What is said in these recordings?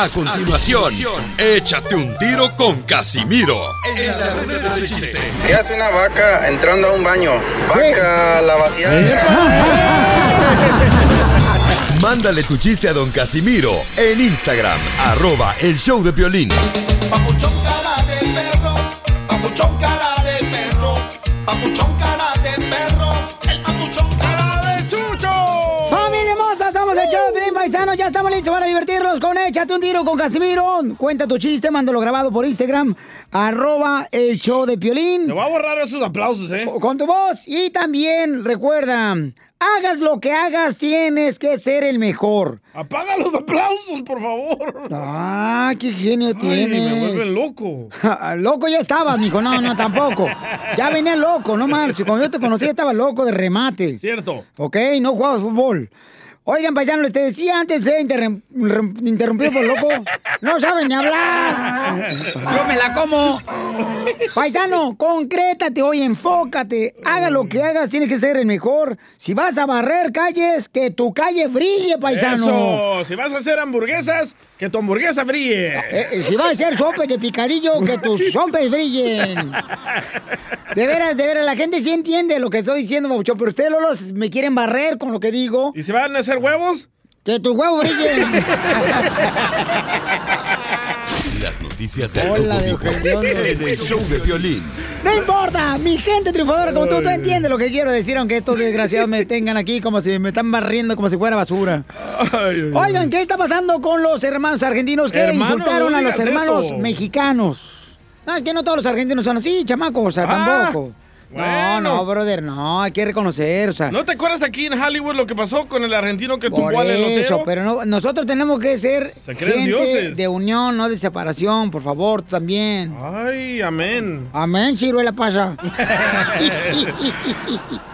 A continuación, échate un tiro con Casimiro. En la ruleta de chiste. ¿Qué hace una vaca entrando a un baño? Vaca, la vacía. Mándale tu chiste a don Casimiro en Instagram, arroba el show de violín. Papuchón cara de perro, papuchón cara de perro, papuchón Échate un tiro con Casimiro. Cuenta tu chiste, mándalo grabado por Instagram, arroba el show de Piolín. Te voy a borrar esos aplausos, ¿eh? Con tu voz. Y también, recuerda, hagas lo que hagas, tienes que ser el mejor. Apaga los aplausos, por favor. Ah, qué genio Ay, tienes. me vuelven loco. loco ya estabas, mijo. No, no, tampoco. Ya venía loco, no marches. Cuando yo te conocí ya estaba loco de remate. Cierto. Ok, no jugabas fútbol. Oigan, paisanos, les decía antes de interrum- rem- interrumpido por loco. No saben ni hablar. Yo me la como. Paisano, concrétate hoy, enfócate. Haga lo que hagas, tienes que ser el mejor. Si vas a barrer calles, que tu calle brille, paisano. Eso, si vas a hacer hamburguesas, que tu hamburguesa brille. Eh, eh, si vas a hacer sopes de picadillo, que tus sopes brillen. De veras, de veras, la gente sí entiende lo que estoy diciendo, Maucho, pero ustedes, Lolos, me quieren barrer con lo que digo. ¿Y si van a hacer huevos? Que tus huevos brillen. Las noticias del Hola, Rojo de Vivo ofendión, en el show de violín. No importa, mi gente triunfadora como tú, tú entiendes lo que quiero decir, aunque estos desgraciados me tengan aquí como si me están barriendo como si fuera basura. Oigan, ¿qué está pasando con los hermanos argentinos que Hermano, insultaron no a los hermanos eso. mexicanos? No, es que no todos los argentinos son así, chamacos, o sea, Ah, tampoco. No, bueno. no, brother, no, hay que reconocer, o sea. ¿No te acuerdas aquí en Hollywood lo que pasó con el argentino que tumbó al elotero? pero no- nosotros tenemos que ser Se creen gente dioses. de unión, no de separación, por favor, tú también. Ay, amén. Amén, ciruela pasa.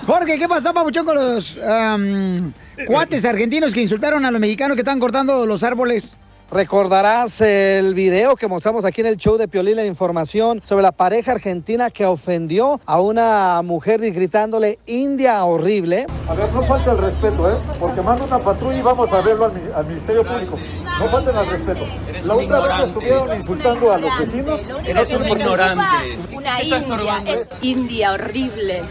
Jorge, ¿qué pasó, papuchón, con los am, cuates argentinos que insultaron a los mexicanos que están cortando los árboles? Recordarás el video que mostramos aquí en el show de Piolín, la información sobre la pareja argentina que ofendió a una mujer gritándole India horrible. A ver, no falta el respeto, ¿eh? Porque manda una patrulla y vamos a verlo al, al Ministerio Público. No falten al respeto. La otra vez que estuvieron insultando a los vecinos. Eres un ignorante. Una india, es india horrible.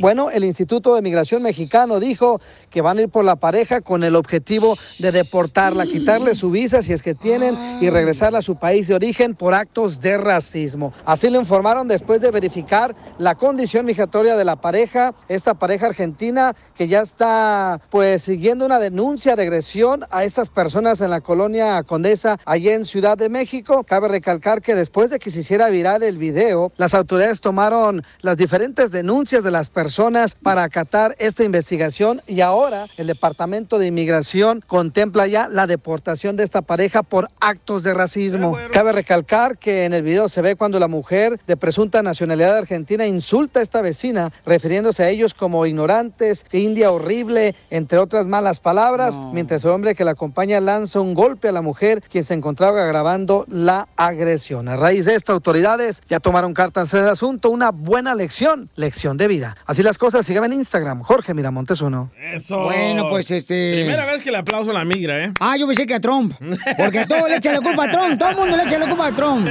Bueno, el Instituto de Migración Mexicano dijo que van a ir por la pareja con el objetivo de deportarla, quitarle su visa si es que tienen y regresarla a su país de origen por actos de racismo. Así lo informaron después de verificar la condición migratoria de la pareja, esta pareja argentina que ya está pues siguiendo una denuncia de agresión a estas personas en la colonia Condesa, allá en Ciudad de México. Cabe recalcar que después de que se hiciera viral el video, las autoridades tomaron las diferentes denuncias de las personas para acatar esta investigación y ahora el Departamento de Inmigración contempla ya la deportación de esta pareja por actos de racismo. Cabe recalcar que en el video se ve cuando la mujer de presunta nacionalidad argentina insulta a esta vecina, refiriéndose a ellos como ignorantes, india horrible, entre otras malas palabras, mientras el hombre que la acompaña lanza un golpe a la mujer, quien se encontraba grabando la agresión. A raíz de esto, autoridades ya tomaron cartas en el asunto, una buena lección, lección de vida. Así las cosas, síganme en Instagram, Jorge Miramontes uno. Eso. Bueno, pues, este- Primera vez que le aplauso a la migra, ¿eh? Ah, yo pensé que a Trump. Porque a todo le echa la culpa a Trump. Todo el mundo le echa la culpa a Trump.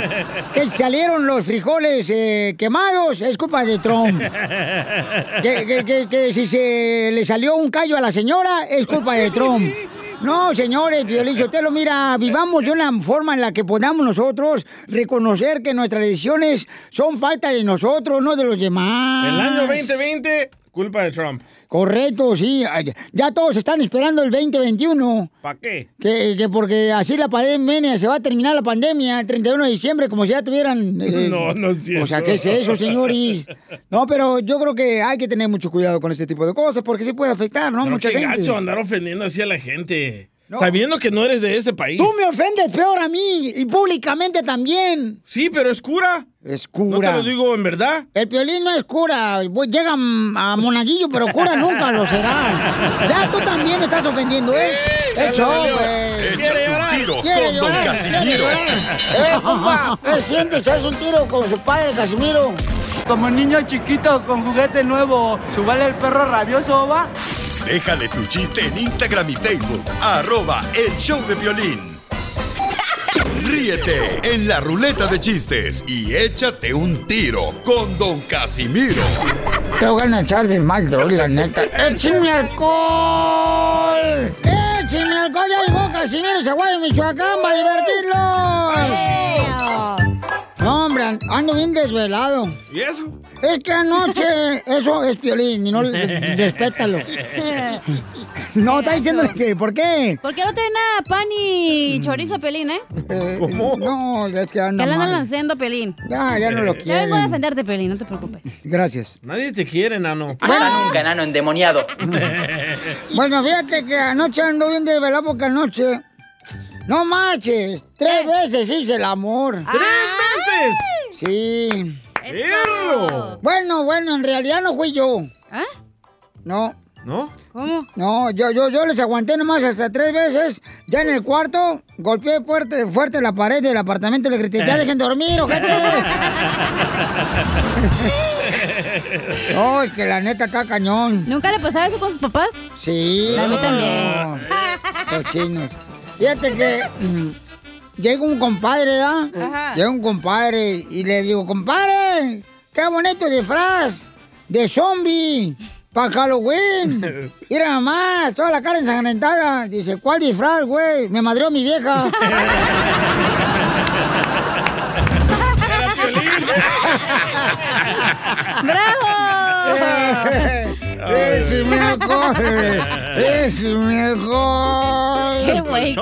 Que salieron los frijoles eh, quemados, es culpa de Trump. Que, que- que- que si se le salió un callo a la señora, es culpa de Trump. No, señores, Violín lo mira, vivamos de una forma en la que podamos nosotros reconocer que nuestras decisiones son falta de nosotros, no de los demás. El año 2020, culpa de Trump. Correcto, sí. Ya todos están esperando el 2021. ¿Para qué? Que, que porque así la pandemia, se va a terminar la pandemia el 31 de diciembre, como si ya tuvieran... eh, No, no es cierto. O sea, ¿qué es eso, señores? No, pero yo creo que hay que tener mucho cuidado con este tipo de cosas, porque sí puede afectar, ¿no? Pero Mucha qué gente. gacho andar ofendiendo así a la gente. Sabiendo que no eres de este país. Tú me ofendes peor a mí, y públicamente también. Sí, pero es cura. Es No cura. te lo digo en verdad. El piolín no es cura, llega a monaguillo, pero cura nunca lo será. Ya tú también me estás ofendiendo, ¿eh? Hecho, güey. Échate un tiro Quiere con Don Casimiro. Eh, compa, ¿qué sientes? ¿Haz un tiro con su padre, Casimiro? Como niño chiquito con juguete nuevo, ¿subale el perro rabioso, va? Déjale tu chiste en Instagram y Facebook, arroba el show de violín. Ríete en la ruleta de chistes y échate un tiro con Don Casimiro. Te voy a echar de mal, droga, la neta. ¡Échame alcohol! ¡Échame alcohol! Ya llegó Casimiro Zaguayo, Michoacán, para divertirlos. No, ando bien desvelado. ¿Y eso? Es que anoche, eso es piolín, y no respétalo. No, está diciéndole que, ¿por qué? ¿Por qué no traen a pan y chorizo a Pelín, eh? Eh, No, es que anda Que le andan lanzando Pelín. Ya, ya no lo Ya vengo a defenderte, Pelín, no te preocupes. Gracias. Nadie te quiere, nano. Un canano endemoniado. Bueno, fíjate que anoche ando bien desvelado porque anoche... No marches, tres veces hice el amor. ¿Tres veces? Sí. ¡Perro! Bueno, bueno, en realidad no fui yo. ¿Ah? No. ¿No? ¿Cómo? No, yo, yo, yo les aguanté nomás hasta tres veces. Ya en el cuarto, golpeé fuerte, fuerte la pared del apartamento y le grité, ya dejen dormir, ojete. No, es que la neta está cañón. ¿Nunca le pasaba eso con sus papás? Sí. A mí también. Cochinos. Fíjate que llega un compadre. Ajá. Llega un compadre y le digo, compadre, qué bonito disfraz de zombie para Halloween. Mira nomás, toda la cara ensangrentada. Dice, ¿cuál disfraz, güey? Me madreó mi vieja. ¡Bravo! ¡Es mejor! ¡Es mejor! ¡Qué güey!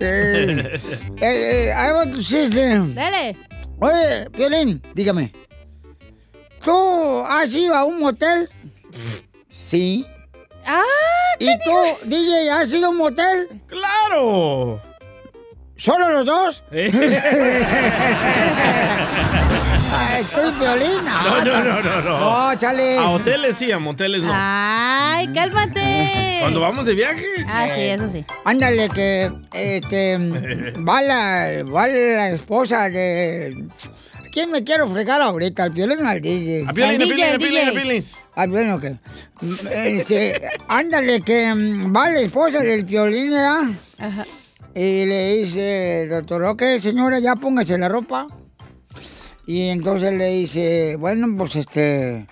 Eh, eh, eh, ahí va tu chiste. Dale. Oye, Violín, dígame. ¿Tú has ido a un motel? Sí. ¡Ah! ¿Y tú, DJ, has ido a un motel? ¡Claro! ¿Solo los dos? ¿Estoy Violín? No, no, no, no, no. No, chale. A hoteles sí, a moteles no. ¡Ay, cálmate! Cuando vamos de viaje. Ah, sí, eso sí. Ándale, que este, va, la, va la esposa de... ¿Quién me quiero fregar ahorita? ¿Al violín o al DJ? A Piolín, a Al Piolín, a DJ, Piolín, a DJ. Piolín. Ah, bueno, que... Este, ándale, que mm, va la esposa del violín, ¿verdad? Ajá. Y le dice, doctor, ok, señora, ya póngase la ropa. Y entonces le dice, bueno, pues este,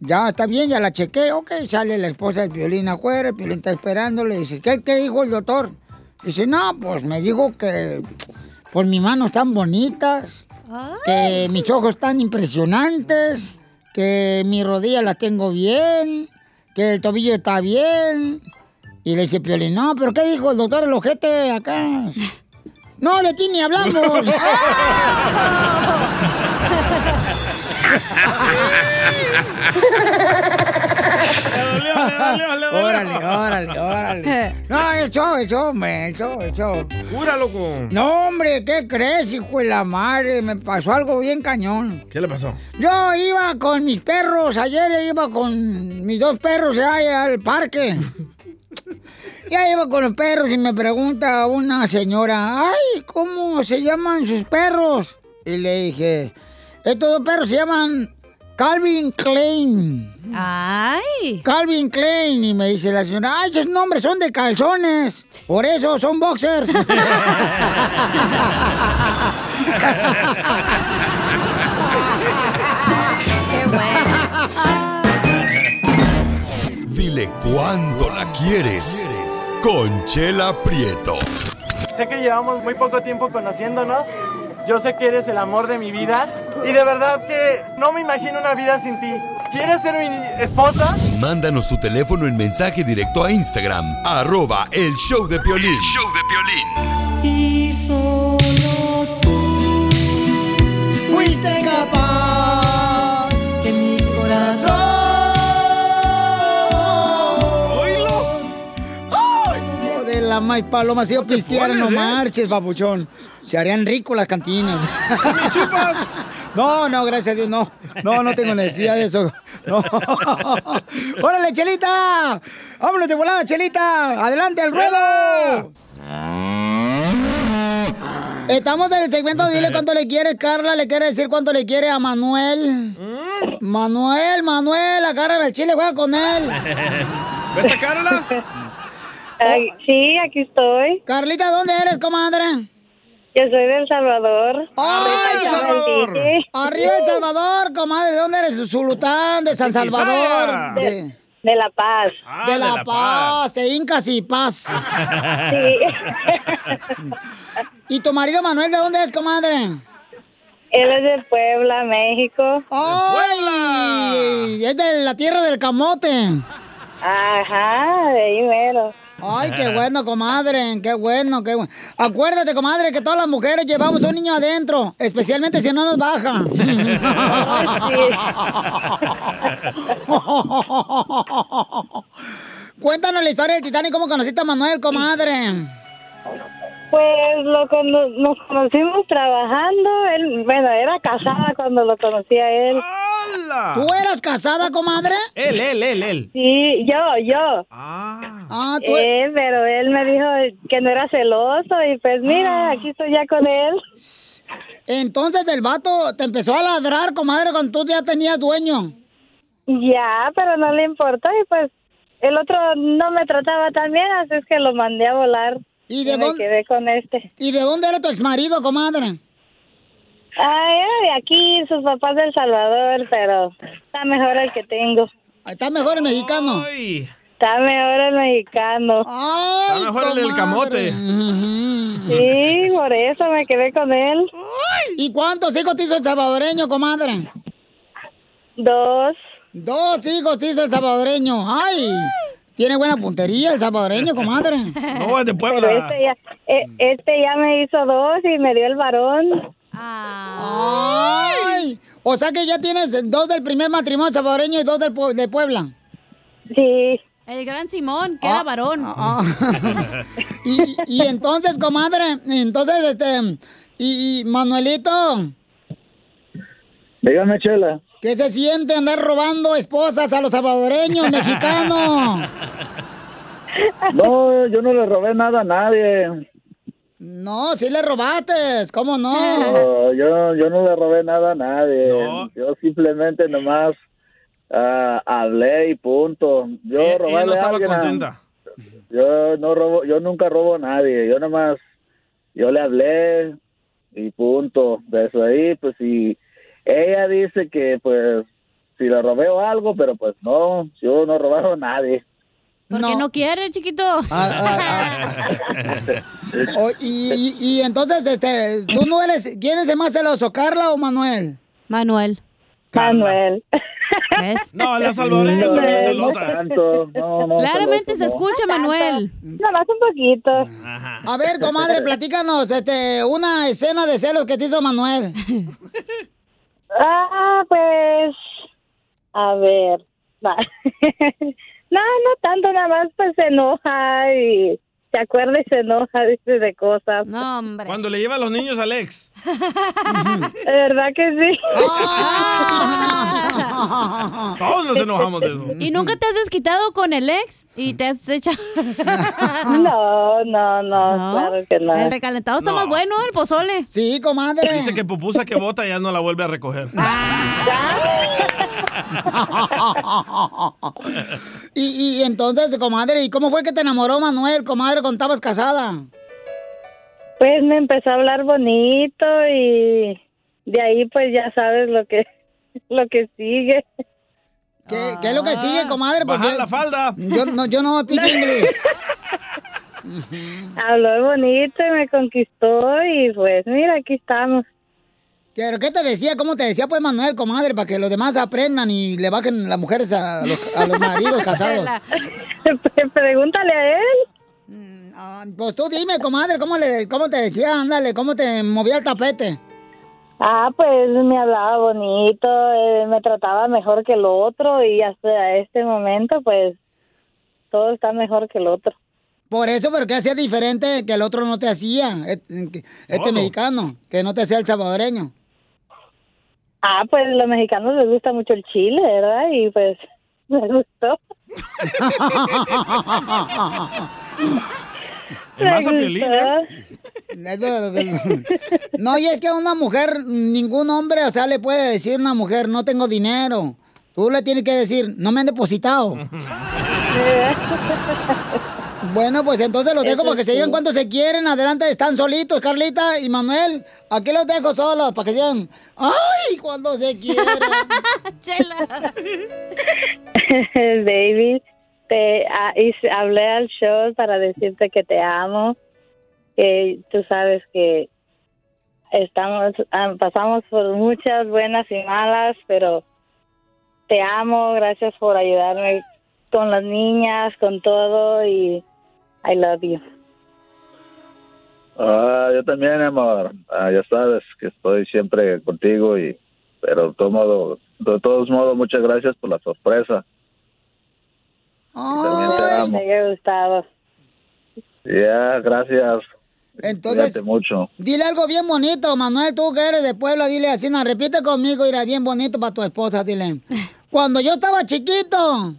ya está bien, ya la chequé. Ok, sale la esposa del violín afuera, el violín está esperando. Le dice, ¿qué, qué dijo el doctor? Dice, no, pues me dijo que por mis manos tan bonitas, que mis ojos tan impresionantes, que mi rodilla la tengo bien, que el tobillo está bien. Y le dice Piolín, no, pero ¿qué dijo el doctor el ojete acá? No, de ti ni hablamos. Le dolió, le dolió, le dolió. órale, órale, órale. No, es show, es show, hombre, es show, es show. Cura, loco. No, hombre, ¿qué crees, hijo de la madre? Me pasó algo bien cañón. ¿Qué le pasó? Yo iba con mis perros, ayer iba con mis dos perros allá al parque. Ya iba con los perros y me pregunta una señora, ay, ¿cómo se llaman sus perros? Y le dije, estos dos perros se llaman Calvin Klein. ¡Ay! Calvin Klein. Y me dice la señora, ay, esos nombres son de calzones. Por eso son boxers. Dile cuándo la quieres. Conchela Prieto. Sé que llevamos muy poco tiempo conociéndonos. Yo sé que eres el amor de mi vida. Y de verdad que no me imagino una vida sin ti. ¿Quieres ser mi esposa? Mándanos tu teléfono en mensaje directo a Instagram, arroba el show de Piolín. show de Y solo tú fuiste capaz que mi corazón. La maíz paloma, si yo pisteara, no ¿eh? marches, babuchón. Se harían ricos las cantinas. No, no, gracias a Dios, no. No, no tengo necesidad de eso. No. ¡Órale, Chelita! ¡Vámonos de volada, Chelita! ¡Adelante al ruedo! Estamos en el segmento Dile cuánto le quieres, Carla. ¿Le quiere decir cuánto le quiere a Manuel? Manuel, Manuel, agárrame el chile, juega con él. ¿Ves a Carla? Sí, aquí estoy. Carlita, ¿dónde eres, comadre? Yo soy de El Salvador. ¡Ay, El Salvador! Arriba El Salvador, comadre. ¿De dónde eres? Zulután, de San De Salvador. De, de La Paz. de La, Paz, de Incas y Paz. ¿Y tu marido Manuel de dónde es, comadre? Él es de Puebla, México. ¡Ay! Es de la tierra del camote. Ajá, de ahí mero. Ay, qué bueno, comadre, qué bueno, qué bueno. Acuérdate, comadre, que todas las mujeres llevamos un niño adentro, especialmente si no nos baja. Cuéntanos la historia del Titanic, ¿cómo conociste a Manuel, comadre? Pues lo cono- nos conocimos trabajando. Él, bueno, era casada cuando lo conocí a él. ¿Tú eras casada, comadre? Él, él, él, él. Sí, yo, yo. Ah, tú- Eh, pero él me dijo que no era celoso y pues mira, aquí estoy ya con él. Entonces el vato te empezó a ladrar, comadre, cuando tú ya tenías dueño. Ya, pero no le importó y pues el otro no me trataba tan bien, así es que lo mandé a volar. ¿Y de me dónde- quedé con este. ¿Y de dónde era tu exmarido, comadre? Ah, era de aquí, sus papás del Salvador, pero está mejor el que tengo. Está mejor el mexicano. Está mejor el mexicano. Está mejor el del camote. Sí, por eso me quedé con él. ¿Y cuántos hijos te hizo el salvadoreño, comadre? Dos. Dos hijos te hizo el salvadoreño. ¡Ay! Tiene buena puntería el salvadoreño, comadre. No, es de Puebla. este ya, eh, este ya me hizo dos y me dio el varón. ¡Ay! O sea que ya tienes dos del primer matrimonio salvadoreño y dos del de Puebla. Sí. El gran Simón, que era varón. Y, y entonces, comadre, entonces, este, y, y Manuelito, Dígame, Chela. ¿Qué se siente andar robando esposas a los salvadoreños mexicanos? No, yo no le robé nada a nadie. No, sí le robaste, ¿cómo no? No, yo, yo no le robé nada a nadie. Yo simplemente nomás ah, hablé y punto. Yo ella robarle no a estaba alguien a-. Yo no robo, yo nunca robo a nadie. Yo nomás, yo le hablé y punto. De eso ahí, pues si ella dice que pues si le robé o algo, pero pues no, yo no he robado a nadie. Porque no, quiere, chiquito. O- y, y- y entonces, este, ¿tú no eres, quién es el más celoso, Carla o Manuel? Manuel. Manuel. ¿Ves? No, la salvadoreña No, no celosa. tanto, no, no, Claramente se celoso, no. escucha, Manuel. Nada más un poquito. A ver, comadre, platícanos, este, una escena de celos que te hizo Manuel. Ah, pues. A ver. va. no, no tanto, nada más pues se enoja y se acuerda y se enoja, dice de cosas. No, hombre. Cuando le lleva a los niños al ex. De verdad que sí. Todos nos enojamos de eso. ¿Y nunca te has desquitado con el ex? ¿Y te has echado...? No, no, no, claro que no. El recalentado está más bueno, el pozole. Sí, comadre. Dice que pupusa que bota ya no la vuelve a recoger. y, y entonces, comadre, ¿y cómo fue que te enamoró Manuel, comadre, cuando estabas casada? Pues me empezó a hablar bonito y de ahí pues ya sabes lo que lo que sigue. ¿Qué, qué es lo que sigue, comadre? Bajar Porque la falda. Yo no, yo no pico inglés. Habló bonito y me conquistó y pues mira, aquí estamos. ¿Pero qué te decía? ¿Cómo te decía, pues, Manuel, comadre, para que los demás aprendan y le bajen las mujeres a los, a los maridos casados? Pregúntale a él. Ah, Pues tú dime, comadre, ¿cómo, le, ¿cómo te decía? Ándale, ¿cómo te movía el tapete? Ah, pues me hablaba bonito, eh, me trataba mejor que el otro y hasta este momento pues todo está mejor que el otro. Por eso, pero ¿qué hacía diferente que el otro no te hacía? Este, este mexicano, que no te hacía el salvadoreño. Ah, pues los mexicanos les gusta mucho el chile, ¿verdad? Y pues me gustó. ¿Y más a Piolín, eh? No, y es que a una mujer, ningún hombre, o sea, le puede decir a una mujer, no tengo dinero. Tú le tienes que decir, no me han depositado. Bueno, pues entonces los dejo Eso para que se digan sí. cuánto se quieren. Adelante, están solitos, Carlita y Manuel. Aquí los dejo solos para que digan, ¡ay, cuando se quieren! Chela. Baby, te ah, hablé al show para decirte que te amo. Que tú sabes que estamos ah, pasamos por muchas buenas y malas, pero te amo. Gracias por ayudarme con las niñas, con todo y I love you. Ah, yo también, amor. Ah, ya sabes que estoy siempre contigo y, pero de todo modo, de todos modos, muchas gracias por la sorpresa. También te amo. Me hubiera gustado. Ya, gracias. Entonces- Cuídate mucho. Dile algo bien bonito, Manuel, tú que eres de Puebla, dile así, no, repite conmigo, irá bien bonito para tu esposa, dile. Cuando yo estaba chiquito,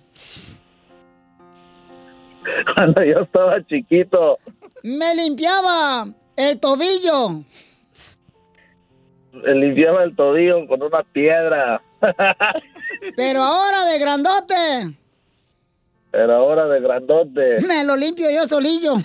Cuando yo estaba chiquito, me limpiaba el tobillo. me limpiaba el tobillo con una piedra. Pero ahora de grandote, Pero ahora de grandote. me lo limpio yo solillo.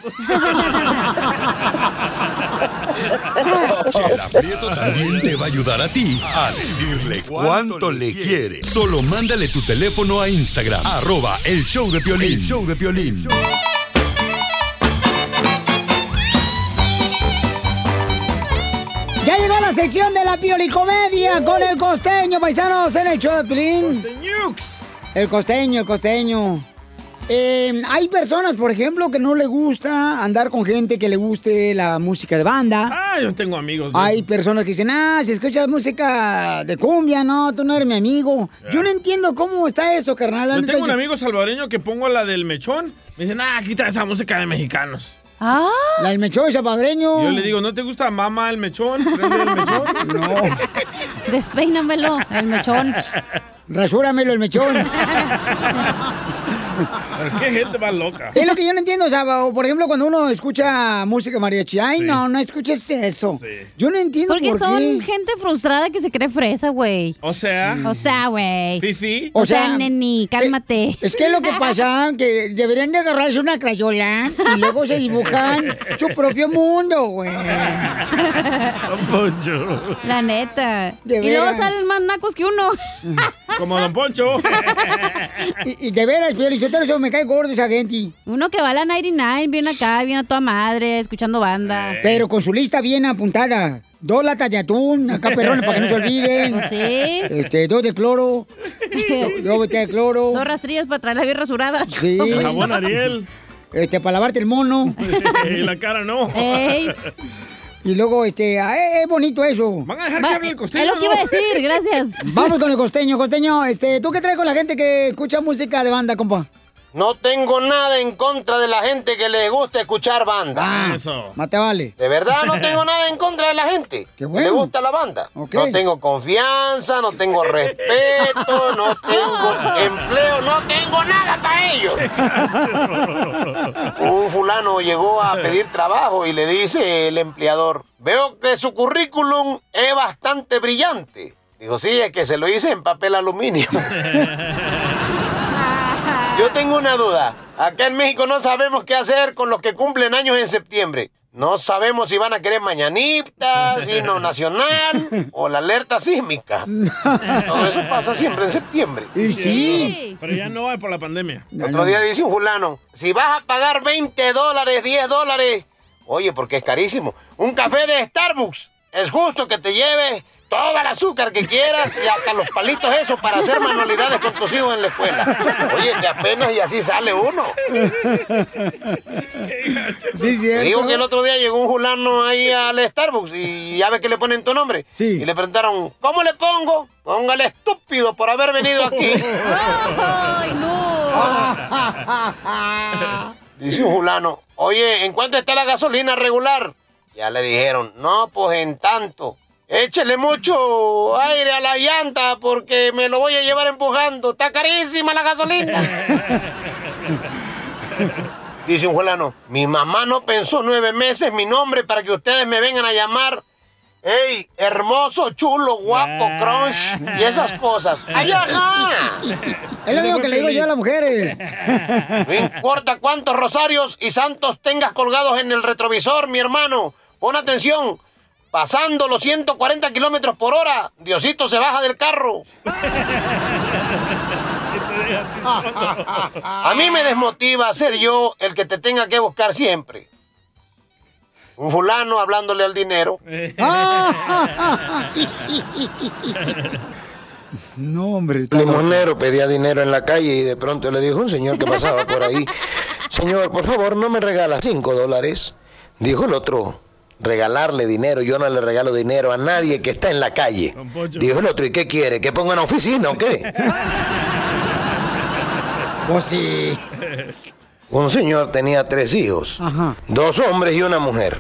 Chela Prieto también te va a ayudar a ti a decirle cuánto le quiere. Solo mándale tu teléfono a Instagram, arroba el show de Piolín. El show de Piolín. Ya llegó la sección de la piolicomedia con el costeño, paisanos, en el show de Pilín. El costeño, el costeño. Eh, hay personas, por ejemplo, que no le gusta andar con gente que le guste la música de banda. Ah, yo tengo amigos. ¿no? Hay personas que dicen, ah, si escuchas música de cumbia, no, tú no eres mi amigo. Yo no entiendo cómo está eso, carnal. Yo tengo un yo- amigo salvadoreño que pongo la del mechón. Me dicen, ah, quita esa música de mexicanos. Ah, la del mechón salvadoreño. Yo le digo, ¿no te gusta mamá el mechón? ¿Prende el mechón? No. Despeínamelo, el mechón. Rasúramelo el mechón. ¿Por qué gente más loca? Es lo que yo no entiendo, o sea, o, por ejemplo, cuando uno escucha música mariachi, ay, no, no escuches eso. Yo no entiendo Porque por son qué. gente frustrada que se cree fresa, güey. O sea. O sea, güey. Fifi. O, sea, neni, cálmate. Es que lo que pasa que deberían de agarrarse una crayola y luego se dibujan su propio mundo, güey. Don Poncho. La neta. De y luego salen más nacos que uno. Como Don Poncho. Y, y de veras, Me cae gordo esa gente. Uno que va a la 99, viene acá, viene a toda madre, escuchando banda. Pero con su lista bien apuntada. Dos latas de atún, acá perrones para que no se olviden. Pues sí. Este, dos de cloro. Dos de cloro. Dos rastrillos para traerla bien rasurada. Sí. Jabón Ariel. Este, para lavarte el mono. y la cara no. Ey. Y luego, este, ah, es bonito eso. ¿Van a dejar Va, que hable el costeño? es lo que iba a decir, gracias. Vamos con el costeño, costeño. Este, ¿tú qué traes con la gente que escucha música de banda, compa? No tengo nada en contra de la gente que le gusta escuchar banda. Ah, Eso. Mate vale. De verdad no tengo nada en contra de la gente Qué que bueno. le gusta la banda. No tengo confianza, no tengo respeto, no tengo empleo, no tengo nada para ellos. Un fulano llegó a pedir trabajo y le dice el empleador, veo que su currículum es bastante brillante. Dijo, sí, es que se lo hice en papel aluminio. Yo tengo una duda. Acá en México no sabemos qué hacer con los que cumplen años en septiembre. No sabemos si van a querer mañanitas, himno nacional o la alerta sísmica. Todo eso pasa siempre en septiembre. Y sí. Pero ya no hay por la pandemia. Otro día dice un fulano, si vas a pagar 20 dólares, 10 dólares, oye, porque es carísimo, un café de Starbucks, es justo que te lleves todo el azúcar que quieras y hasta los palitos esos para hacer manualidades con tus hijos en la escuela. Oye, que apenas y así sale uno. Sí, cierto. Digo que el otro día llegó un fulano ahí al Starbucks y ya ves que le ponen tu nombre. Sí. Y le preguntaron, ¿cómo le pongo? Póngale estúpido por haber venido aquí. ¡Ay, no! Dice un fulano, oye, ¿en cuánto está la gasolina regular? Ya le dijeron, no, pues en tanto. Échele mucho aire a la llanta porque me lo voy a llevar empujando. Está carísima la gasolina. Dice un fulano, mi mamá no pensó nueve meses mi nombre para que ustedes me vengan a llamar ey, hermoso, chulo, guapo, crunch y esas cosas. ¡Ay, ajá! Es lo mismo que le digo yo a las mujeres. No importa cuántos rosarios y santos tengas colgados en el retrovisor, mi hermano. Pon atención. Pasando los 140 kilómetros por hora, Diosito se baja del carro. A mí me desmotiva ser yo el que te tenga que buscar siempre. Un fulano hablándole al dinero. No, hombre. El limonero pedía dinero en la calle y de pronto le dijo un señor que pasaba por ahí, señor, por favor, ¿no me regala cinco dólares? Dijo el otro, regalarle dinero, yo no le regalo dinero a nadie que está en la calle. Dijo el otro, ¿y qué quiere? ¿Que ponga una oficina o qué? Pues sí. Un señor tenía tres hijos, dos hombres y una mujer.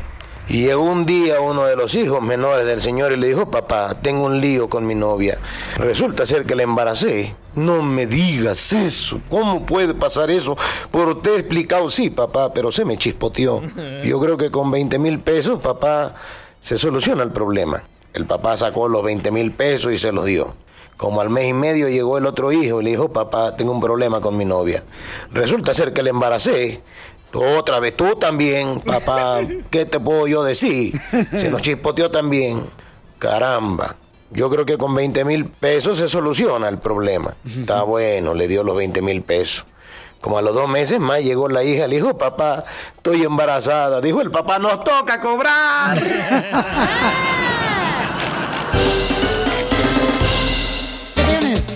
Y llegó un día uno de los hijos menores del señor y le dijo, papá, tengo un lío con mi novia. Resulta ser que la embaracé. No me digas eso. ¿Cómo puede pasar eso? Por te he explicado, sí, papá, pero se me chispoteó. Yo creo que con 20 mil pesos, papá, se soluciona el problema. El papá sacó los 20 mil pesos y se los dio. Como al mes y medio llegó el otro hijo y le dijo, papá, tengo un problema con mi novia. Resulta ser que la embaracé. Otra vez tú también, papá, ¿qué te puedo yo decir? Se nos chispoteó también. Caramba, yo creo que con 20 mil pesos se soluciona el problema. Está bueno, le dio los 20 mil pesos. Como a los dos meses más llegó la hija, le dijo, papá, estoy embarazada. Dijo el papá, nos toca cobrar.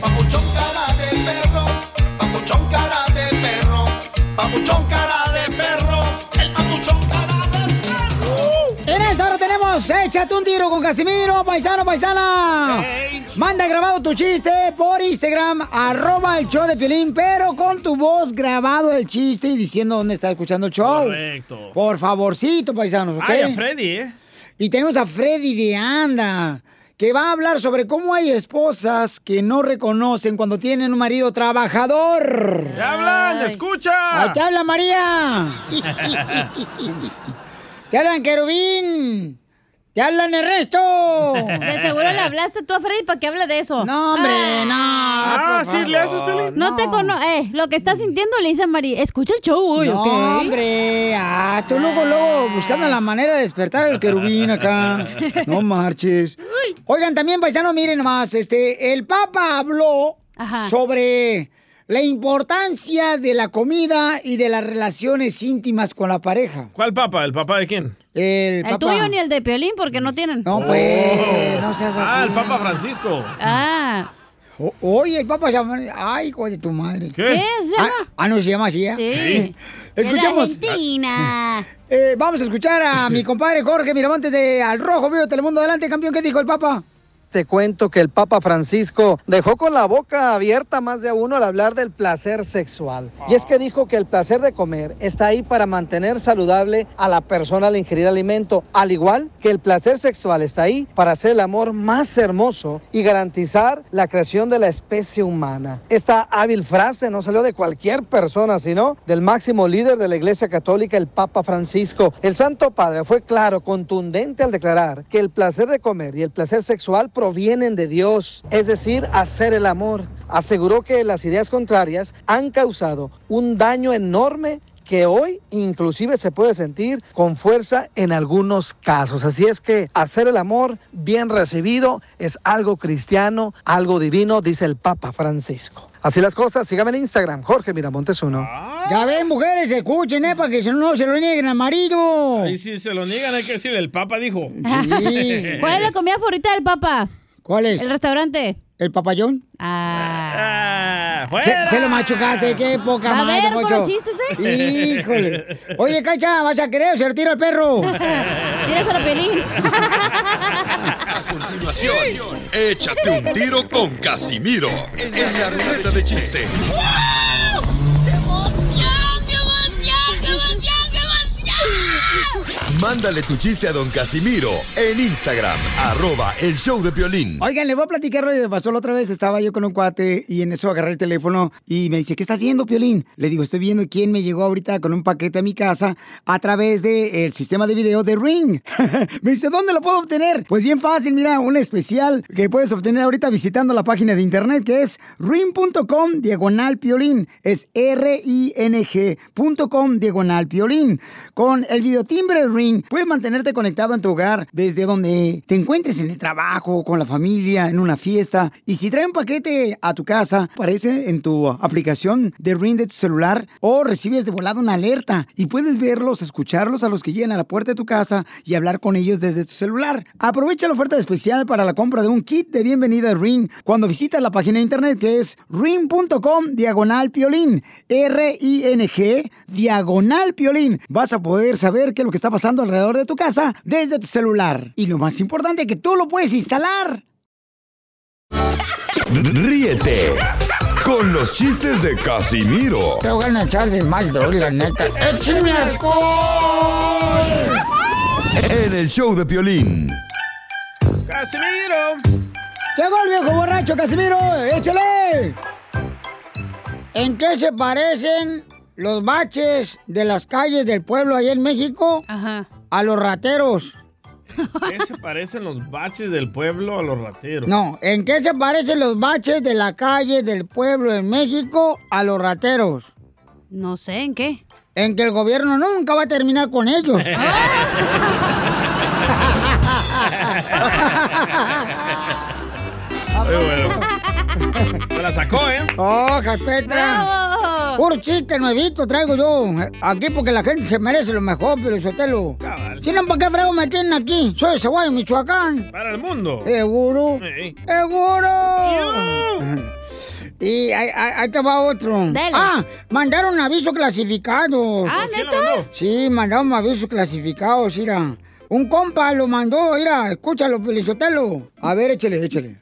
Papuchón cara de perro, papuchón cara de perro, papuchón cara tenemos Échate un tiro con Casimiro, paisano, paisana. Manda grabado tu chiste por Instagram, arroba el show de Piolín, pero con tu voz grabado el chiste y diciendo dónde está escuchando el show. Correcto. Por favorcito, paisanos, ¿ok? Ay, a Freddy, ¿eh? Y tenemos a Freddy de Anda, que va a hablar sobre cómo hay esposas que no reconocen cuando tienen un marido trabajador. ¡Te hablan! ¡Escucha! ¡Ay, te habla María! ¡Te hablan Querubín! ¡Te hablan Ernesto! De seguro le hablaste tú a Freddy para que hable de eso. No, hombre, no. Ah, ¿sí le haces. Piolín? No, te cono... Eh, lo que estás sintiendo le dice a María, escucha el show hoy, No, ¿ok? hombre. Ah, tú luego, luego buscando la manera de despertar al querubín acá. No marches. Oigan, también, paisano, miren nomás, este, el Papa habló sobre la importancia de la comida y de las relaciones íntimas con la pareja. ¿Cuál papa? ¿El papá de quién? El, El tuyo ni el de Piolín porque no tienen. No, pues, no seas así. Ah, el Papa Francisco. Ah. O- oye, el Papa se llama... Ay, hijo de tu madre. ¿Qué? ¿Qué se llama? Ah, ah, no, se llama así, ¿eh? Sí. Escuchemos. De Argentina. Eh, vamos a escuchar a mi compadre Jorge Miramontes de Al Rojo Vivo Telemundo. Adelante, campeón. ¿Qué dijo el Papa? Te cuento que el Papa Francisco dejó con la boca abierta más de uno al hablar del placer sexual. Y es que dijo que el placer de comer está ahí para mantener saludable a la persona al ingerir alimento, al igual que el placer sexual está ahí para hacer el amor más hermoso y garantizar la creación de la especie humana. Esta hábil frase no salió de cualquier persona, sino del máximo líder de la Iglesia Católica, el Papa Francisco. El Santo Padre fue claro, contundente al declarar que el placer de comer y el placer sexual provienen de Dios, es decir, hacer el amor. Aseguró que las ideas contrarias han causado un daño enorme que hoy inclusive se puede sentir con fuerza en algunos casos. Así es que hacer el amor bien recibido es algo cristiano, algo divino, dice el Papa Francisco. Así las cosas, síganme en Instagram, Jorge Miramontes uno. Ya ven, mujeres, escuchen, ¿eh? Para que si no, no se lo nieguen al marido. Y si se lo niegan, hay que decirle, el Papa dijo. ¿Cuál es la comida favorita del Papa? ¿Cuál es? El restaurante. ¿El papayón? Ah. Se, se lo machucaste, qué poca A madre, ver, con los chistes, ¿eh? Híjole. Oye, Cacha, ¿vas a querer o se tiro al perro? Tíraselo a Pelín. A continuación, échate un tiro con Casimiro en la ruleta de chiste. Mándale tu chiste a don Casimiro en Instagram, arroba el show de Piolín. Oigan, le voy a platicar lo que pasó la otra vez. Estaba yo con un cuate y en eso agarré el teléfono y me dice, ¿qué estás viendo, Piolín? Le digo, estoy viendo quién me llegó ahorita con un paquete a mi casa a través del sistema de video de Ring. me dice, ¿dónde lo puedo obtener? Pues bien fácil, mira, un especial que puedes obtener ahorita visitando la página de internet que es ring.com diagonal piolín. Es R-I-N-G.com diagonal piolín. Con el videotimbre de Puedes mantenerte conectado en tu hogar desde donde te encuentres en el trabajo, con la familia, en una fiesta. Y si trae un paquete a tu casa, aparece en tu aplicación de Ring de tu celular o recibes de volada una alerta y puedes verlos, escucharlos a los que llegan a la puerta de tu casa y hablar con ellos desde tu celular. Aprovecha la oferta especial para la compra de un kit de bienvenida de Ring cuando visitas la página de internet que es ring.com diagonal piolín. R-I-N-G diagonal piolín. Vas a poder saber qué es lo que está pasando alrededor de tu casa desde tu celular. Y lo más importante, que tú lo puedes instalar. Ríete con los chistes de Casimiro Te voy a echar de mal, la neta. ¡Échame alcohol! en el show de Piolín. ¡Casimiro! ¡Llegó el viejo borracho, Casimiro! ¡Échale! ¿En qué se parecen los baches de las calles del pueblo allá en México a los rateros? ¿Qué se parecen los baches del pueblo a los rateros? No, ¿en qué se parecen los baches de la calle del pueblo en México a los rateros? No sé, ¿en qué? En que el gobierno nunca va a terminar con ellos. Muy bueno. Se la sacó, ¿eh? ¡Oh, Petra! Puro chiste nuevito traigo yo. Aquí porque la gente se merece lo mejor, pero Sotelo. Si no, ¿para qué frego me tienen aquí? Soy de Michoacán. Para el mundo. ¿Seguro? Sí. ¡Seguro! Y ahí, ahí- te va otro. Ah, mandaron avisos clasificados. Ah, ¿neta? Sí, mandaron avisos clasificados, mira. Un compa lo mandó, mira, escúchalo, Pelizotelo. A ver, échale, échale.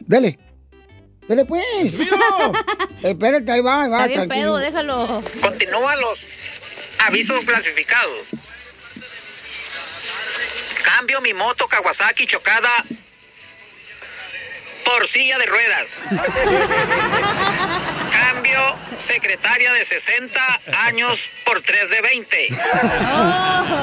Dele. Dele, pues. Espérate, ahí va, ahí va, Está bien pedo, déjalo. Continúan los avisos clasificados. Cambio mi moto Kawasaki chocada por silla de ruedas. Cambio secretaria de 60 años por 3 de 20.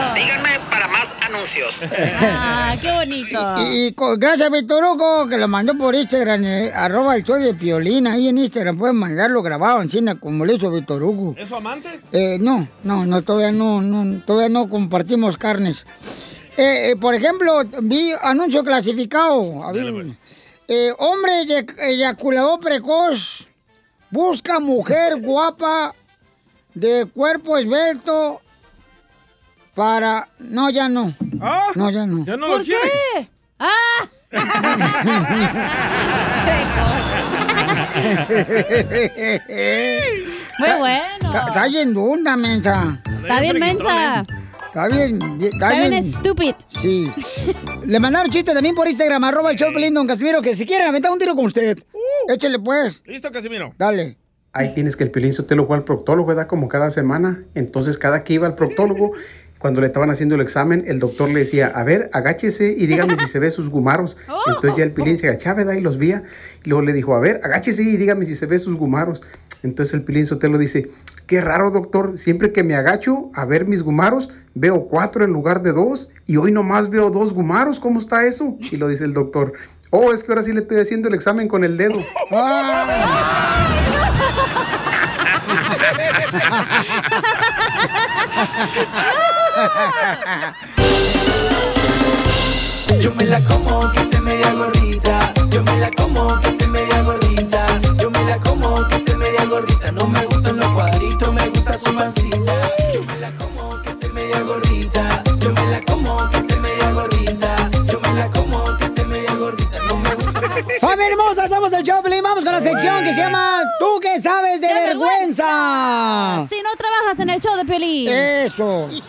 Síganme para más anuncios. Ah, qué bonito. Y, gracias a Víctor Hugo, que lo mandó por Instagram, eh, arroba el show de Piolín. Ahí en Instagram pueden mandarlo grabado en cine como lo hizo Víctor Hugo. ¿Es su amante? Eh, no, no, no, todavía no, no, todavía no compartimos carnes. Eh, eh, por ejemplo, vi anuncio clasificado. Eh, hombre eyac- eyaculador precoz busca mujer guapa de cuerpo esbelto para... No, ya no. No, ya no. ¿Ya no ¿Por lo quiere? qué? ¡Ah! Muy bueno. Está, está bien dunda, mensa. Está bien mensa. Está bien, está, Está bien bien. stupid. Sí. Le mandaron chiste también por Instagram, arroba el show don Casimiro, que si quieren aventar un tiro con usted. Échele pues. ¿Listo, Casimiro? Dale. Ahí tienes que el Piolín Sotelo fue al proctólogo, ¿verdad? Como cada semana. Entonces, cada que iba al proctólogo, cuando le estaban haciendo el examen, el doctor le decía, a ver, agáchese y dígame si se ve sus gumaros. Entonces ya el Pilín se agachaba, ¿verdad? Y los veía. Y luego le dijo, a ver, agáchese y dígame si se ve sus gumaros. Entonces el Pilín Sotelo dice, qué raro, doctor. Siempre que me agacho a ver mis gumaros, veo cuatro en lugar de dos. Y hoy nomás veo dos gumaros. ¿Cómo está eso? Y lo dice el doctor. Oh, es que ahora sí le estoy haciendo el examen con el dedo. Yo me la como que esté media gordita. Yo me la como que esté media gordita. Yo me la como que esté media gordita. No me gustan los cuadritos, me gusta su pancita. Yo me la como que esté media gordita. ¡Familia hermosa! Somos el Choplin. Vamos con la sección que se llama ¿Tú qué sabes de vergüenza? Si no trabajas en el show de Piolín. Eso.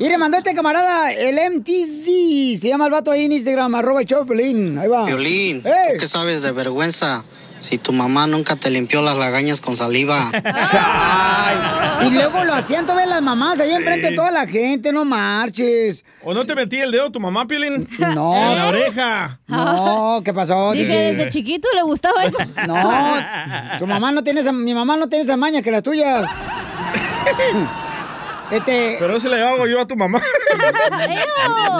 Y le mandó este camarada el MTZ. Se llama el vato ahí en Instagram, arroba el Choplin. Ahí va. Violín. ¿tú qué sabes de vergüenza? Si tu mamá nunca te limpió las lagañas con saliva. Ay, y luego lo hacían todas las mamás ahí enfrente de toda la gente, no marches. ¿O no te metí el dedo tu mamá, Piolín? No. En la oreja. No, ¿qué pasó? Dije, DJ? desde chiquito le gustaba eso. No, tu mamá no tiene esa, mi mamá no tiene esa maña que las tuyas. Este, Pero eso le hago yo a tu mamá.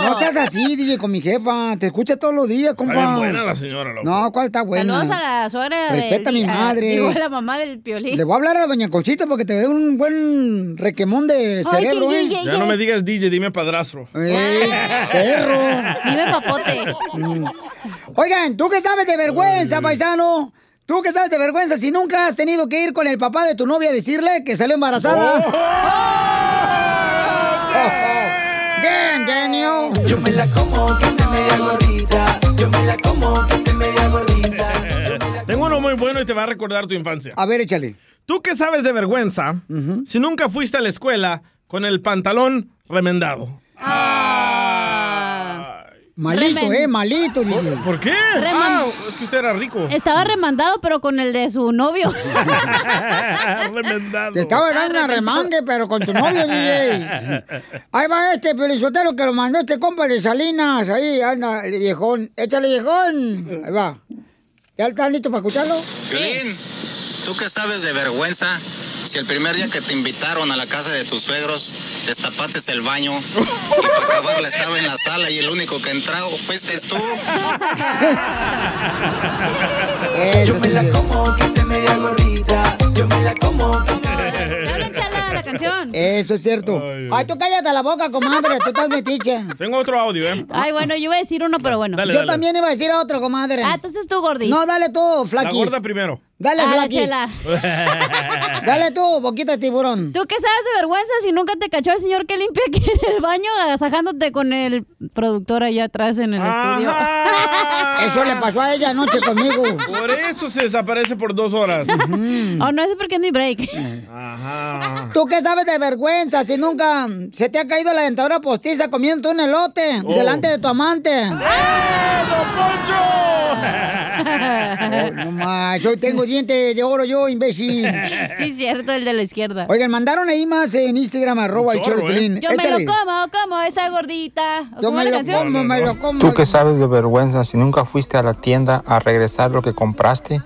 no seas así, DJ, con mi jefa. Te escucha todos los días, compa. Está bien buena la señora, loco. No, ¿cuál está buena? Saludos a la suegra Respeta a mi madre. Digo, a la mamá del piolín. Le voy a hablar a doña Conchita porque te dé un buen requemón de cerebro, ¿eh? Ya no me digas DJ, dime padrastro. Ey, perro. Dime papote. Mm. Oigan, ¿tú qué sabes de vergüenza, paisano? ¿Tú qué sabes de vergüenza si nunca has tenido que ir con el papá de tu novia a decirle que salió embarazada? Damn, Daniel. Yo me la como que esté media gordita. Yo me la como que esté media gordita. Tengo uno muy bueno y te va a recordar tu infancia. A ver, échale. ¿Tú qué sabes de vergüenza si nunca fuiste a la escuela con el pantalón remendado? Malito, Remen- eh, malito, DJ. ¿Por qué? Ah, es que usted era rico. Estaba remandado, pero con el de su novio. remendado. Te estaba dando una remangue, pero con tu novio, DJ. Ahí va este pelizotero que lo mandó este compa de Salinas. Ahí anda, el viejón. Échale, viejón. Ahí va. ¿Ya estás listo para escucharlo? Violín, ¿tú qué sabes de vergüenza? Si el primer día que te invitaron a la casa de tus suegros, destapaste el baño y para acabarla estaba en la sala y el único que entró fuiste tú. Yo me la como que esté media gordita. Yo me la como que la canción. Eso es cierto. Ay, tú cállate la boca, comadre. Tú estás metiche. Tengo otro audio, ¿eh? Ay, bueno, yo iba a decir uno, pero bueno. Dale, Yo dale. también iba a decir otro, comadre. Ah, entonces tú, Gordis. No, dale tú, La Flaquis. gorda primero. Dale, la chela. Dale tú, boquita de tiburón. ¿Tú qué sabes de vergüenza si nunca te cachó el señor que limpia aquí en el baño agasajándote con el productor allá atrás en el estudio? Eso le pasó a ella anoche conmigo. Por eso se desaparece por dos horas. Oh, no, es porque es mi break. Ajá. ¿Tú qué sabes de vergüenza si nunca se te ha caído la dentadura postiza comiendo un elote Oh. delante de tu amante? ¡Eh, Oh, no más, yo tengo dientes de oro yo, imbécil. Sí, cierto, el de la izquierda. Oigan, mandaron ahí más en Instagram, arroba el show de chorro, ¿eh? Yo me Échale. lo como, como esa gordita. ¿O Yo ¿Cómo me la lo canción? como, me lo como. ¿Tú qué sabes de vergüenza si nunca fuiste a la tienda a regresar lo que compraste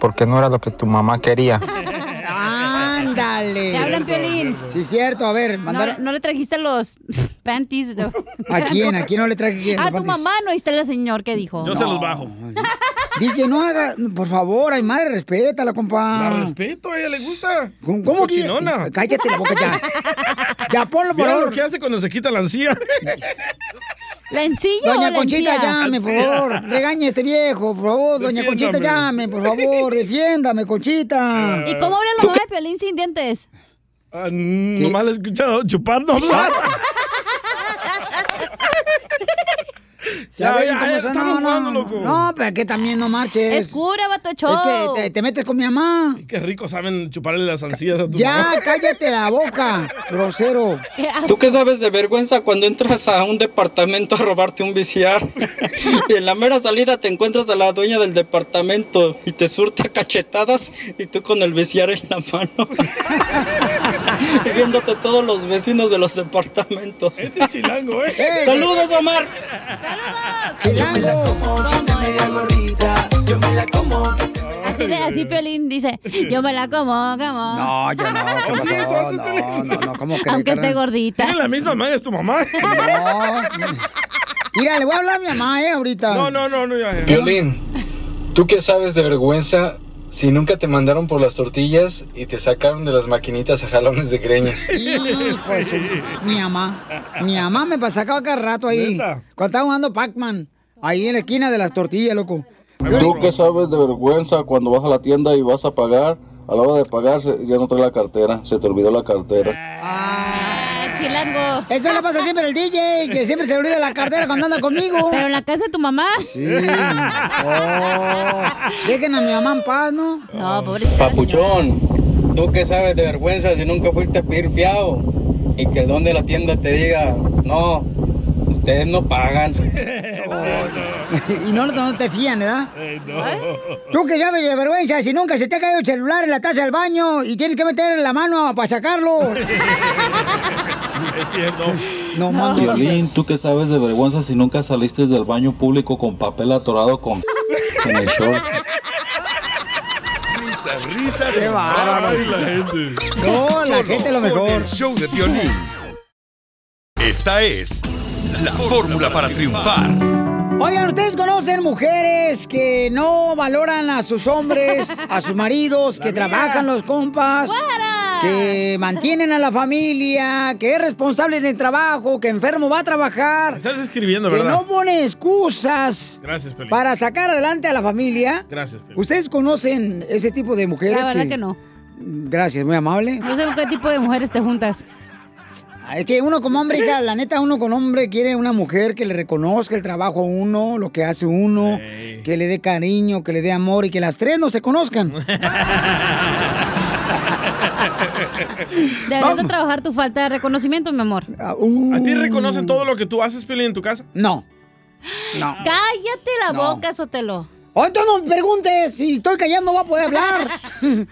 porque no era lo que tu mamá quería? Ándale. Te hablan, Piolín. Sí, cierto, a ver, No, mandaron. no le trajiste los panties. no. ¿A quién? ¿A quién no le traje quién? A los tu panties? mamá no oíste el señor que dijo. Yo se los bajo. DJ, no haga, por favor, ay madre, respétala, compa. La respeto, a ella le gusta. ¿Cómo, cómo que? Cállate la boca ya. Ya ponlo por Mira lo favor. que hace cuando se quita la encía. ¿La encilla Doña Conchita, llame, por favor. Regañe a este viejo, por favor. Doña Conchita, llame, por favor. Defiéndame, Conchita. ¿Y cómo habla la mamá de Piolín sin dientes? Ah, nomás he escuchado chupando. Ya, Ya, ya, cómo ya, estamos no, jugando, no, loco. No, pero que también no marches. Es cura, vato show. Es que te, te metes con mi mamá. Qué rico saben chuparle las ancillas a tu Ya, mamá. cállate la boca, grosero. ¿Tú qué sabes de vergüenza cuando entras a un departamento a robarte un viciar? y en la mera salida te encuentras a la dueña del departamento y te surte a cachetadas y tú con el viciar en la mano. y viéndote todos los vecinos de los departamentos. Este es chilango, ¿eh? ¡Saludos, Omar! Que Así, le- así Piolín dice, yo me la como, como. No, yo no. ¿qué ¿Oh, sí, pasó? eso hace no, Piolín? no, no, ¿cómo crees? Aunque esté gordita. Tiene la misma madre, es tu mamá. No. Mira, le voy a hablar a mi mamá, eh, ahorita. No, no, no, no, ya, ya. Violín, ¿tú qué sabes de vergüenza si nunca te mandaron por las tortillas y te sacaron de las maquinitas a jalones de greñas? Hijo de su- Mi mamá. Mi mamá me pasaba cada rato ahí. ¿Neta? Cuando estaba jugando Pac-Man. Ahí en la esquina de las tortillas, loco. ¿Tú qué sabes de vergüenza cuando vas a la tienda y vas a pagar? A la hora de pagar ya no trae la cartera, se te olvidó la cartera. Ah, chilango. Eso le pasa siempre al DJ, que siempre se le olvida la cartera cuando anda conmigo. Pero en la casa de tu mamá. Sí. Oh. Dejen a mi mamá en paz, ¿no? No, pobrecita. Papuchón, ¿tú qué sabes de vergüenza si nunca fuiste a pedir fiado? Y que el don de la tienda te diga, no, usted ustedes no pagan. y no, no te fían, ¿verdad? Tú que sabes de vergüenza, si nunca se te ha caído el celular en la taza del baño y tienes que meter la mano para sacarlo. Es cierto. No, mando. Violín, ¿tú qué sabes de vergüenza si nunca saliste del baño público con papel atorado con en el short? Risas, risas Qué bárbaro. más risas. No, la Solo gente lo con mejor. el show de violín. Esta es la fórmula para triunfar. Oigan, ¿ustedes conocen mujeres que no valoran a sus hombres, a sus maridos, que trabajan los compas, que mantienen a la familia, que es responsable en el trabajo, que enfermo va a trabajar, Estás escribiendo, que ¿verdad? no pone excusas Gracias, Pelín. para sacar adelante a la familia? Gracias, Pelín. ¿Ustedes conocen ese tipo de mujeres? La verdad que no. Gracias, muy amable. No sé con qué tipo de mujeres te juntas. Es que uno como hombre, hija, la neta, uno como hombre quiere una mujer que le reconozca el trabajo a uno, lo que hace uno, que le dé cariño, que le dé amor y que las tres no se conozcan. Deberías de trabajar tu falta de reconocimiento, mi amor. ¿A ti reconocen todo lo que tú haces, Pelín, en tu casa? No. No. Cállate la No. boca, Sotelo. Oh, entonces no me preguntes, si estoy callando no voy a poder hablar.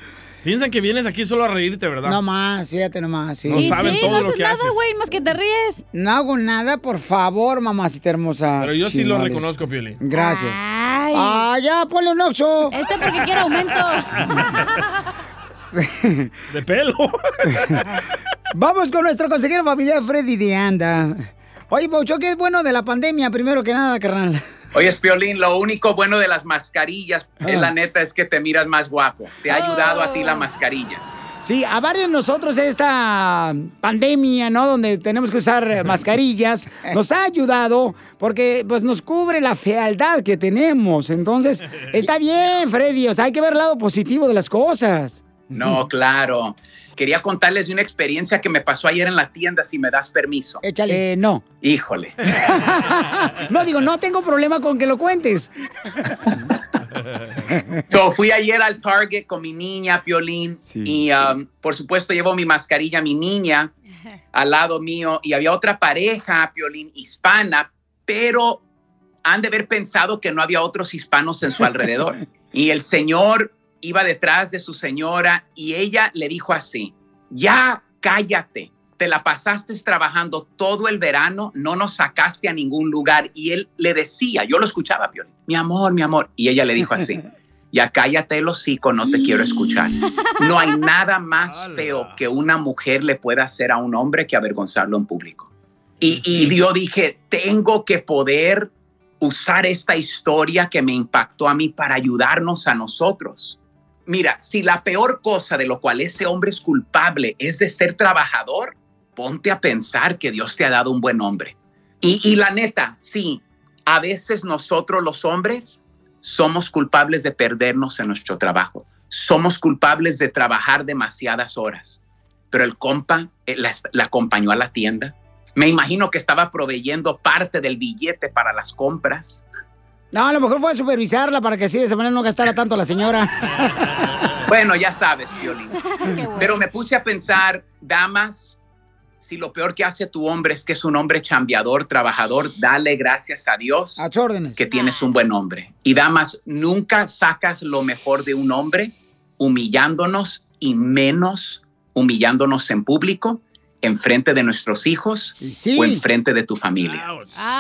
Piensan que vienes aquí solo a reírte, ¿verdad? No más, fíjate nomás. Sí. No Y saben sí, todo no lo haces que nada, haces. güey, más que te ríes. No hago nada, por favor, mamacita hermosa. Pero yo sí lo reconozco, Piolín. Gracias. Ay. Ah, ya, ponle un oxo. Este porque quiere aumento. De pelo. Vamos con nuestro consejero familiar Freddy de Anda. Oye, Paucho, ¿qué es bueno de la pandemia? Primero que nada, carnal. Oye, Piolín, lo único bueno de las mascarillas, Ah. es la neta, es que te miras más guapo. Te ha ayudado a ti la mascarilla. Sí, a varios de nosotros esta pandemia, ¿no? Donde tenemos que usar eh, mascarillas, nos ha ayudado porque pues nos cubre la fealdad que tenemos. Entonces, está bien, Freddy, o sea, hay que ver el lado positivo de las cosas. No, claro. Quería contarles de una experiencia que me pasó ayer en la tienda, si me das permiso. Échale. Eh, no. Híjole. No, digo, no tengo problema con que lo cuentes. So, fui ayer al Target con mi niña, Piolín, y um, por supuesto llevo mi mascarilla, mi niña, al lado mío, y había otra pareja, Piolín, hispana, pero han de haber pensado que no había otros hispanos en su alrededor. Y el señor iba detrás de su señora y ella le dijo así, ya cállate, te la pasaste trabajando todo el verano, no nos sacaste a ningún lugar. Y él le decía, yo lo escuchaba, Piolín, mi amor, mi amor. Y ella le dijo así, ya cállate el hocico, no te quiero escuchar. No hay nada más feo que una mujer le pueda hacer a un hombre que avergonzarlo en público. Y, y yo dije, tengo que poder usar esta historia que me impactó a mí para ayudarnos a nosotros. Mira, si la peor cosa de lo cual ese hombre es culpable es de ser trabajador, ponte a pensar que Dios te ha dado un buen hombre. Y, y la neta, sí, a veces nosotros los hombres somos culpables de perdernos en nuestro trabajo. Somos culpables de trabajar demasiadas horas. Pero el compa eh, la, la acompañó a la tienda. Me imagino que estaba proveyendo parte del billete para las compras. No, a lo mejor fue a supervisarla para que así de esa manera no gastara tanto la señora. Bueno, ya sabes, Violín. Pero me puse a pensar, damas, si lo peor que hace tu hombre es que es un hombre chambeador, trabajador, dale gracias a Dios A que tienes un buen hombre. Y damas, nunca sacas lo mejor de un hombre humillándonos y menos humillándonos en público, en frente de nuestros hijos o en frente de tu familia.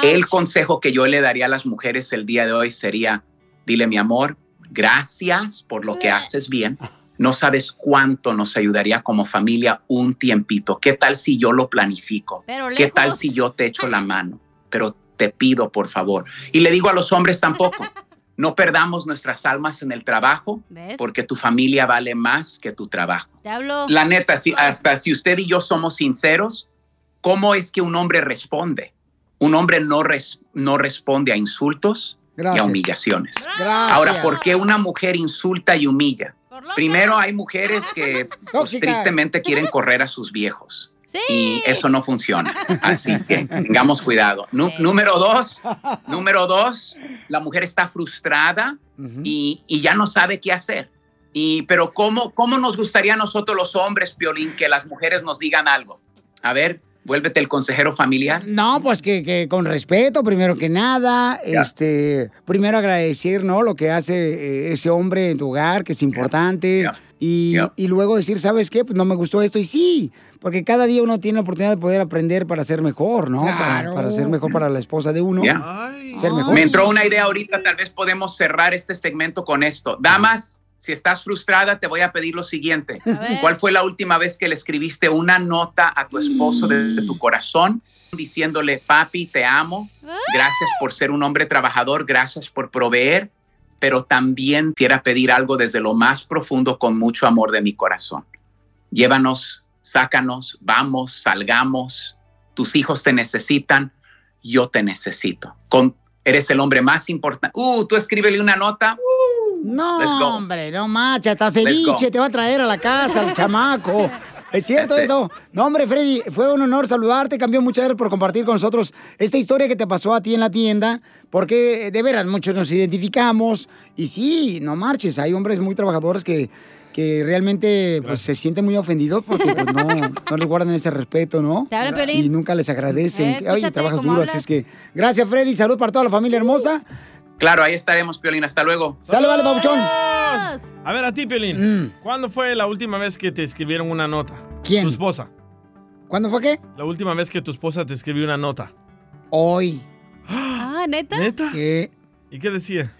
El consejo que yo le daría a las mujeres el día de hoy sería, dile mi amor, gracias por lo que haces bien. No sabes cuánto nos ayudaría como familia un tiempito. ¿Qué tal si yo lo planifico? Pero ¿Qué tal si yo te echo la mano? Pero te pido, por favor. Y le digo a los hombres tampoco, no perdamos nuestras almas en el trabajo, ¿Ves? porque tu familia vale más que tu trabajo. Te hablo. La neta, si, hasta si usted y yo somos sinceros, ¿cómo es que un hombre responde? Un hombre no, res- no responde a insultos y a. Gracias. humillaciones. Ahora, ¿por qué una mujer insulta y humilla? Primero, hay mujeres que pues, tristemente quieren correr a sus viejos. Y eso no funciona. Así que tengamos cuidado. Número dos, número dos, la mujer está frustrada y, y ya no sabe qué hacer. Y, pero ¿cómo, ¿cómo nos gustaría a nosotros los hombres, Piolín, que las mujeres nos digan algo? A ver, Vuélvete el consejero familiar. No, pues que, que con respeto, primero que nada, este, primero agradecer, ¿no? Lo que hace eh, ese hombre en tu hogar, que es importante. Y, y luego decir, ¿sabes qué? Pues no me gustó esto. Y sí, porque cada día uno tiene la oportunidad de poder aprender para ser mejor, ¿no? Para, Claro. para ser mejor para la esposa de uno. Ya. Ser mejor. Me entró una idea ahorita, tal vez podemos cerrar este segmento con esto. Damas, si estás frustrada, te voy a pedir lo siguiente. ¿Cuál fue la última vez que le escribiste una nota a tu esposo de, tu corazón diciéndole, papi, te amo, gracias por ser un hombre trabajador, gracias por proveer, pero también quisiera pedir algo desde lo más profundo con mucho amor de mi corazón. Llévanos, sácanos, vamos, salgamos, tus hijos te necesitan, yo te necesito. Con, eres el hombre más importante. Uh, tú escríbele una nota. No, Let's go. hombre, no macha, hasta ceviche te va a traer a la casa, el chamaco. ¿Es cierto eso? No, hombre, Freddy, fue un honor saludarte. Cambió muchas gracias por compartir con nosotros esta historia que te pasó a ti en la tienda. Porque, de veras, muchos nos identificamos. Y sí, no marches, hay hombres muy trabajadores que, que realmente pues, se sienten muy ofendidos porque pues, no, no les guardan ese respeto, ¿no? Te habla, Piolín. Y nunca les agradecen. Eh, Oye, trabajas duro, así es que... Gracias, Freddy. Salud para toda la familia hermosa. Claro, ahí estaremos, Piolín. Hasta luego. Sale, vale, papuchón. A ver, a ti, Piolín. ¿Cuándo fue la última vez que te escribieron una nota? ¿Quién? Tu esposa. ¿Cuándo fue qué? La última vez que tu esposa te escribió una nota. Hoy. Ah, ¿neta? ¿Neta? ¿Qué? ¿Y qué decía?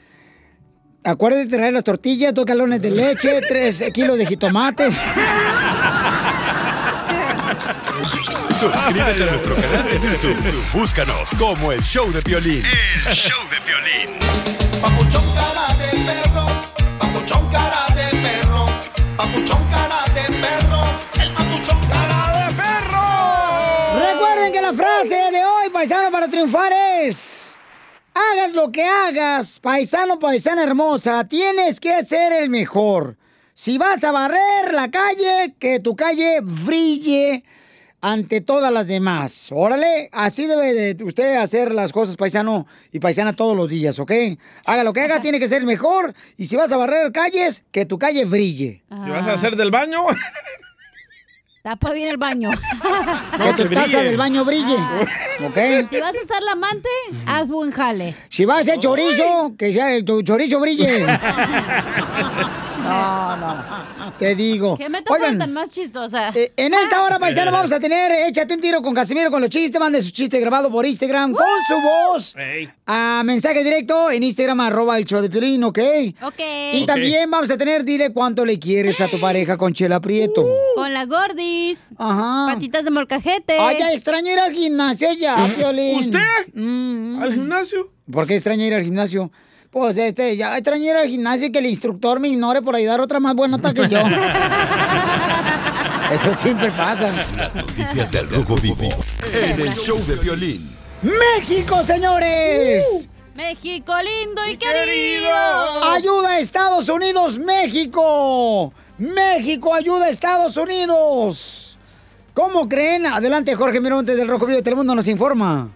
Acuérdate de traer las tortillas, dos galones de leche, tres kilos de jitomates. Suscríbete a nuestro canal de YouTube. Búscanos como El Show de Piolín. El show de violín. Papuchón cara de perro, papuchón cara de perro, papuchón cara de perro, el papuchón cara de perro. Recuerden que la frase de hoy, paisano, para triunfar es... Hagas lo que hagas, paisano, paisana hermosa, tienes que ser el mejor. Si vas a barrer la calle, que tu calle brille ante todas las demás. Órale, así debe de usted hacer las cosas, paisano y paisana, todos los días, ¿ok? Haga lo que haga, tiene que ser el mejor. Y si vas a barrer calles, que tu calle brille. Si vas a hacer del baño, Tapa bien el baño. que tu taza del baño brille. ¿Ok? Si vas a ser la amante, haz buen jale. Si vas a hacer chorizo, que sea tu chorizo brille. No, no. Te digo. ¿Qué me Oigan, tan más chistosa? eh, en esta hora, paisano, vamos a tener Échate un tiro con Casimiro con los chistes. Mande su chiste grabado por Instagram con su voz. A mensaje directo en Instagram, arroba el show de Piolín, ¿ok? Ok. Y también vamos a tener, dile cuánto le quieres a tu pareja con Chela Prieto. Con la gordis. Ajá. Patitas de molcajete. Ay, ya extraño ir al gimnasio ya, Piolín. ¿Usted? Mm. ¿Al gimnasio? ¿Por qué extraña ir al gimnasio? Pues este, ya extraño ir al gimnasio y que el instructor me ignore por ayudar a otra más buena nota que yo. Eso siempre pasa. Las noticias del Rojo Vivo en El Show de Piolín. ¡México, señores! México lindo y querido. ¡Ayuda a Estados Unidos, México! ¡México ayuda a Estados Unidos! ¿Cómo creen? Adelante, Jorge Miramontes del Rojo Vivo de Telemundo nos informa.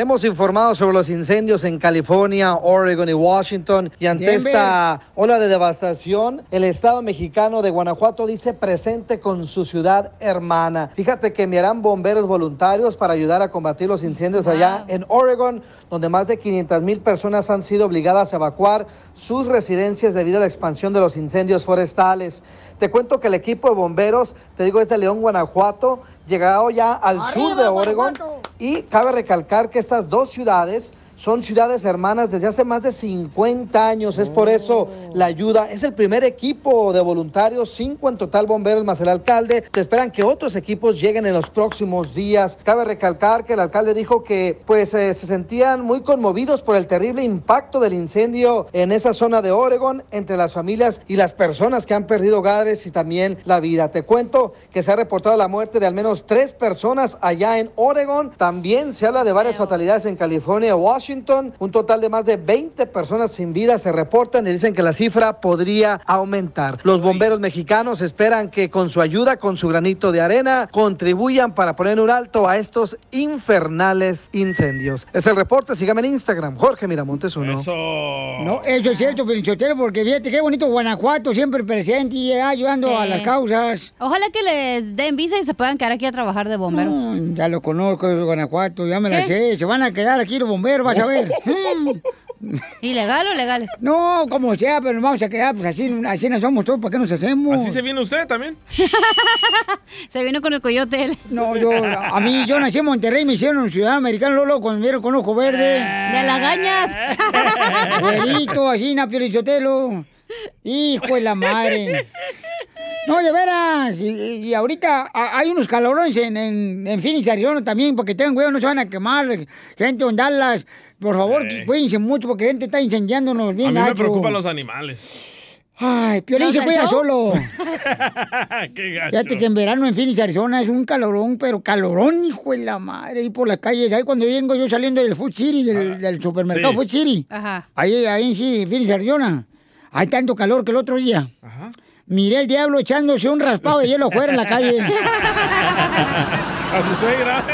Hemos informado sobre los incendios en California, Oregon y Washington. Y ante Denver. esta ola de devastación, el Estado mexicano de Guanajuato dice presente con su ciudad hermana. Fíjate que enviarán bomberos voluntarios para ayudar a combatir los incendios allá en Oregon, donde más de 500 mil personas han sido obligadas a evacuar sus residencias debido a la expansión de los incendios forestales. Te cuento que el equipo de bomberos, te digo, es de León, Guanajuato, llegado ya al sur de Oregon. Y cabe recalcar que estas dos ciudades son ciudades hermanas desde hace más de 50 años. Es por eso la ayuda. Es el primer equipo de voluntarios, cinco en total bomberos más el alcalde. Te esperan que otros equipos lleguen en los próximos días. Cabe recalcar que el alcalde dijo que pues eh, se sentían muy conmovidos por el terrible impacto del incendio en esa zona de Oregon entre las familias y las personas que han perdido hogares y también la vida. Te cuento que se ha reportado la muerte de al menos tres personas allá en Oregon. También se habla de varias fatalidades en California Washington. Washington, un total de más de 20 personas sin vida se reportan y dicen que la cifra podría aumentar. Los bomberos mexicanos esperan que con su ayuda, con su granito de arena, contribuyan para poner un alto a estos infernales incendios. Es el reporte, sígame en Instagram, Jorge Miramontes uno. No, eso es cierto, Pelichotero, porque fíjate qué bonito Guanajuato, siempre presente y ayudando a las causas. Ojalá que les den visa y se puedan quedar aquí a trabajar de bomberos. Ya lo conozco, Guanajuato, ya me la sé. Se van a quedar aquí los bomberos, a ver. ¿Ilegal o legales? No, como sea, pero nos vamos a quedar, pues así, así no somos todos, ¿para qué nos hacemos? ¿Así se viene usted también? Se vino con el coyote él. No, yo, a mí, yo nací en Monterrey, me hicieron ciudadano americano, Lolo, cuando me vieron con ojo verde. De lagañas. Abuelito, así, Napio Lichotelo. Hijo de la madre. No, de veras. Y, y ahorita a- hay unos calorones en, en, en Phoenix, Arizona también, porque tengan cuidado, no se van a quemar. Gente en Dallas, por favor, Eh. cuídense mucho, porque gente está incendiándonos A bien mí me gacho. preocupan los animales. Ay, Piolín ¿Los se cuida solo. Qué gacho. Fíjate que en verano en Phoenix, Arizona es un calorón, pero calorón, hijo de la madre, ahí por las calles. Ahí cuando vengo yo saliendo del Food City, del, del supermercado sí. Food City. Ajá. Ahí, ahí en sí, Phoenix, Arizona. Hay tanto calor que el otro día. Miré el diablo echándose un raspado de hielo afuera en la calle. A su suegra.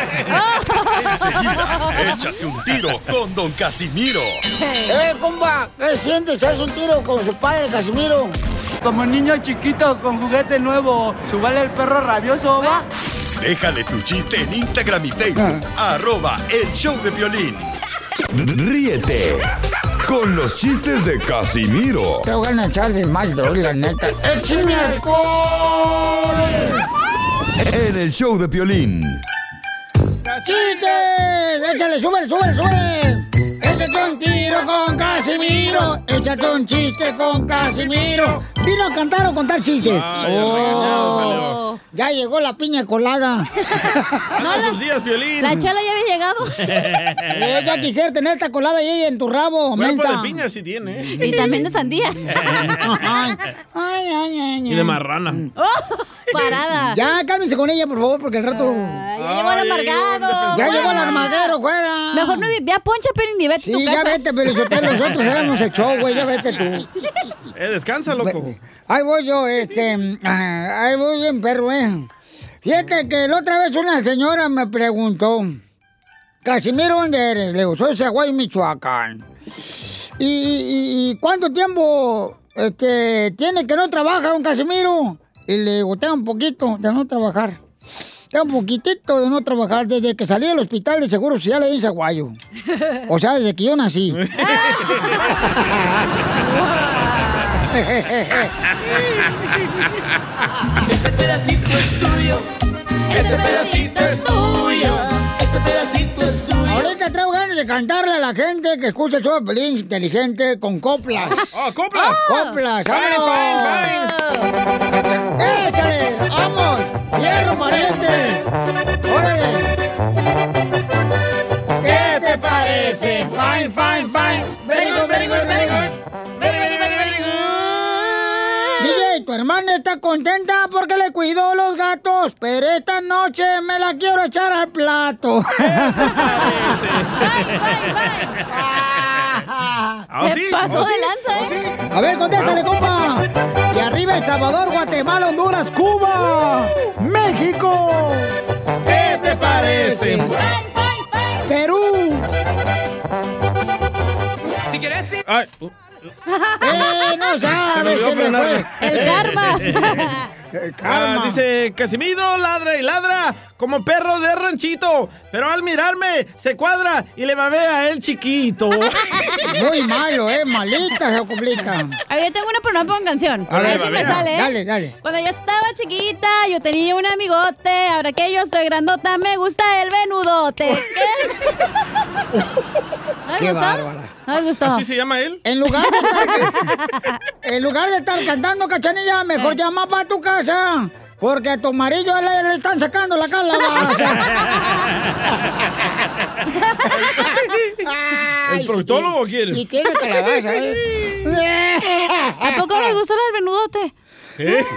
Enseguida, échate un tiro con Don Casimiro. ¡Eh, compa! ¿Qué sientes? ¿Haz un tiro con su padre, Casimiro? Como niño chiquito con juguete nuevo, ¿subale el perro rabioso, va? Déjale tu chiste en Instagram y Facebook. Arroba el show de violín. Ríete con los chistes de Casimiro Te voy a echar de mal, droga, la neta. ¡Échame alcohol! en el show de violín. ¡Chistes! ¡Échale, súbele, súbele, súbele! Échate un tiro con Casimiro. Échate un chiste con Casimiro. ¿Vino a cantar o contar chistes? Ah, ya salió. ya llegó la piña colada. Anda sus días, Piolín. La chela ya había llegado. Eh, ya quisiera tener esta colada ahí en tu rabo, mensa. de piña sí tiene. ¿eh? Y también de sandía. Ay, ay, ay, ay. Y de marrana. Oh, parada. Ya, cálmese con ella, por favor, porque el rato... Ya llegó el amargado. Ya llegó el armadero, fuera. Mejor no ve a Poncha, pero ni vete tu. Ya vete, pero nosotros sabemos el show, güey, ya vete tú. Eh, descansa, loco. Ahí voy yo, este, ah, ahí voy bien, perro, eh. Fíjate que la otra vez una señora me preguntó, Casimiro, ¿dónde eres? Le digo, soy Zaguay, Michoacán. ¿Y, y- y cuánto tiempo este, tiene que no trabaja, don Casimiro? Y le digo, tengo un poquito de no trabajar. Un poquitito de no trabajar desde que salí del hospital de Seguro Social en Zaguayo. O sea, desde que yo nací. Este pedacito es tuyo. Este pedacito es tuyo. Este pedacito es tuyo. Ahorita traigo ganas de cantarle a la gente que escucha el show de Pelín inteligente con coplas. ¡Oh, coplas! ¡Coplas! Fine, ¡vámonos! ¡Échale! ¡Hierro, pariente! ¡Órale! ¿Qué te parece? Fine, fine, fine. Very good, very good, very good. Very, very, very, very good. DJ, tu hermana está contenta porque le cuidó los gatos, pero esta noche me la quiero echar al plato. ¿Ah, sí? pasó ¿Ah, sí? de lanza, ¿eh? A ver, contéstale, compa. Y arriba El Salvador, Guatemala, Honduras, Cuba, México. ¿Qué te parece? Perú. Si quieres. Ay, uh, Eh, no se me sabes, se me fue. El karma. El karma. Ah, dice, Casimiro ladra y ladra como perro de ranchito, pero al mirarme se cuadra y le babea a él chiquito. Muy malo, eh, malita esa coplita. A ver, yo tengo una, pero no pongo canción. A A ver ver, si me sale. ¿eh? dale, dale. Cuando yo estaba chiquita, yo tenía un amigote. Ahora que yo soy grandota, me gusta el venudote. ¿Qué? ¿No les Qué bárbara. ¿No gustó? ¿Así se llama él? En lugar de estar, en lugar de estar cantando cachanilla, mejor Eh. llama para tu casa. Porque a tu amarillo le, le están sacando la calabaza. ¿El proctólogo quiere? Y tiene calabaza, ¿eh? ¿A poco les gustó el venudote? ¿Eh?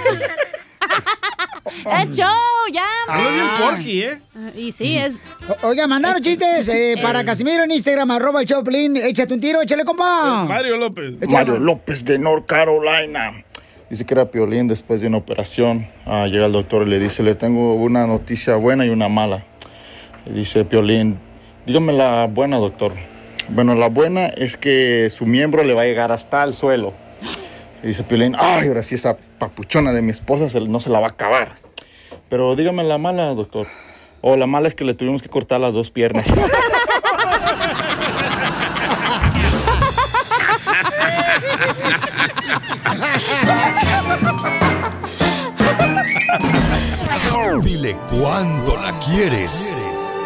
¡El show! ¡Ya! Hablo bien porky, ¿eh? Y sí, es... O- Oiga, mandaron chistes eh, para Casimiro en Instagram, arroba el Choplin. Échate un tiro, échale, compa. Mario López. Mario López de North Carolina. Dice que era Piolín después de una operación. Ah, llega el doctor y le dice, le tengo una noticia buena y una mala. Dice Piolín, dígame la buena, doctor. Bueno, la buena es que su miembro le va a llegar hasta el suelo. Y dice Piolín, ay, ahora sí esa papuchona de mi esposa no se la va a acabar. Pero dígame la mala, doctor. O la mala es que le tuvimos que cortar las dos piernas. Dile cuándo la quieres.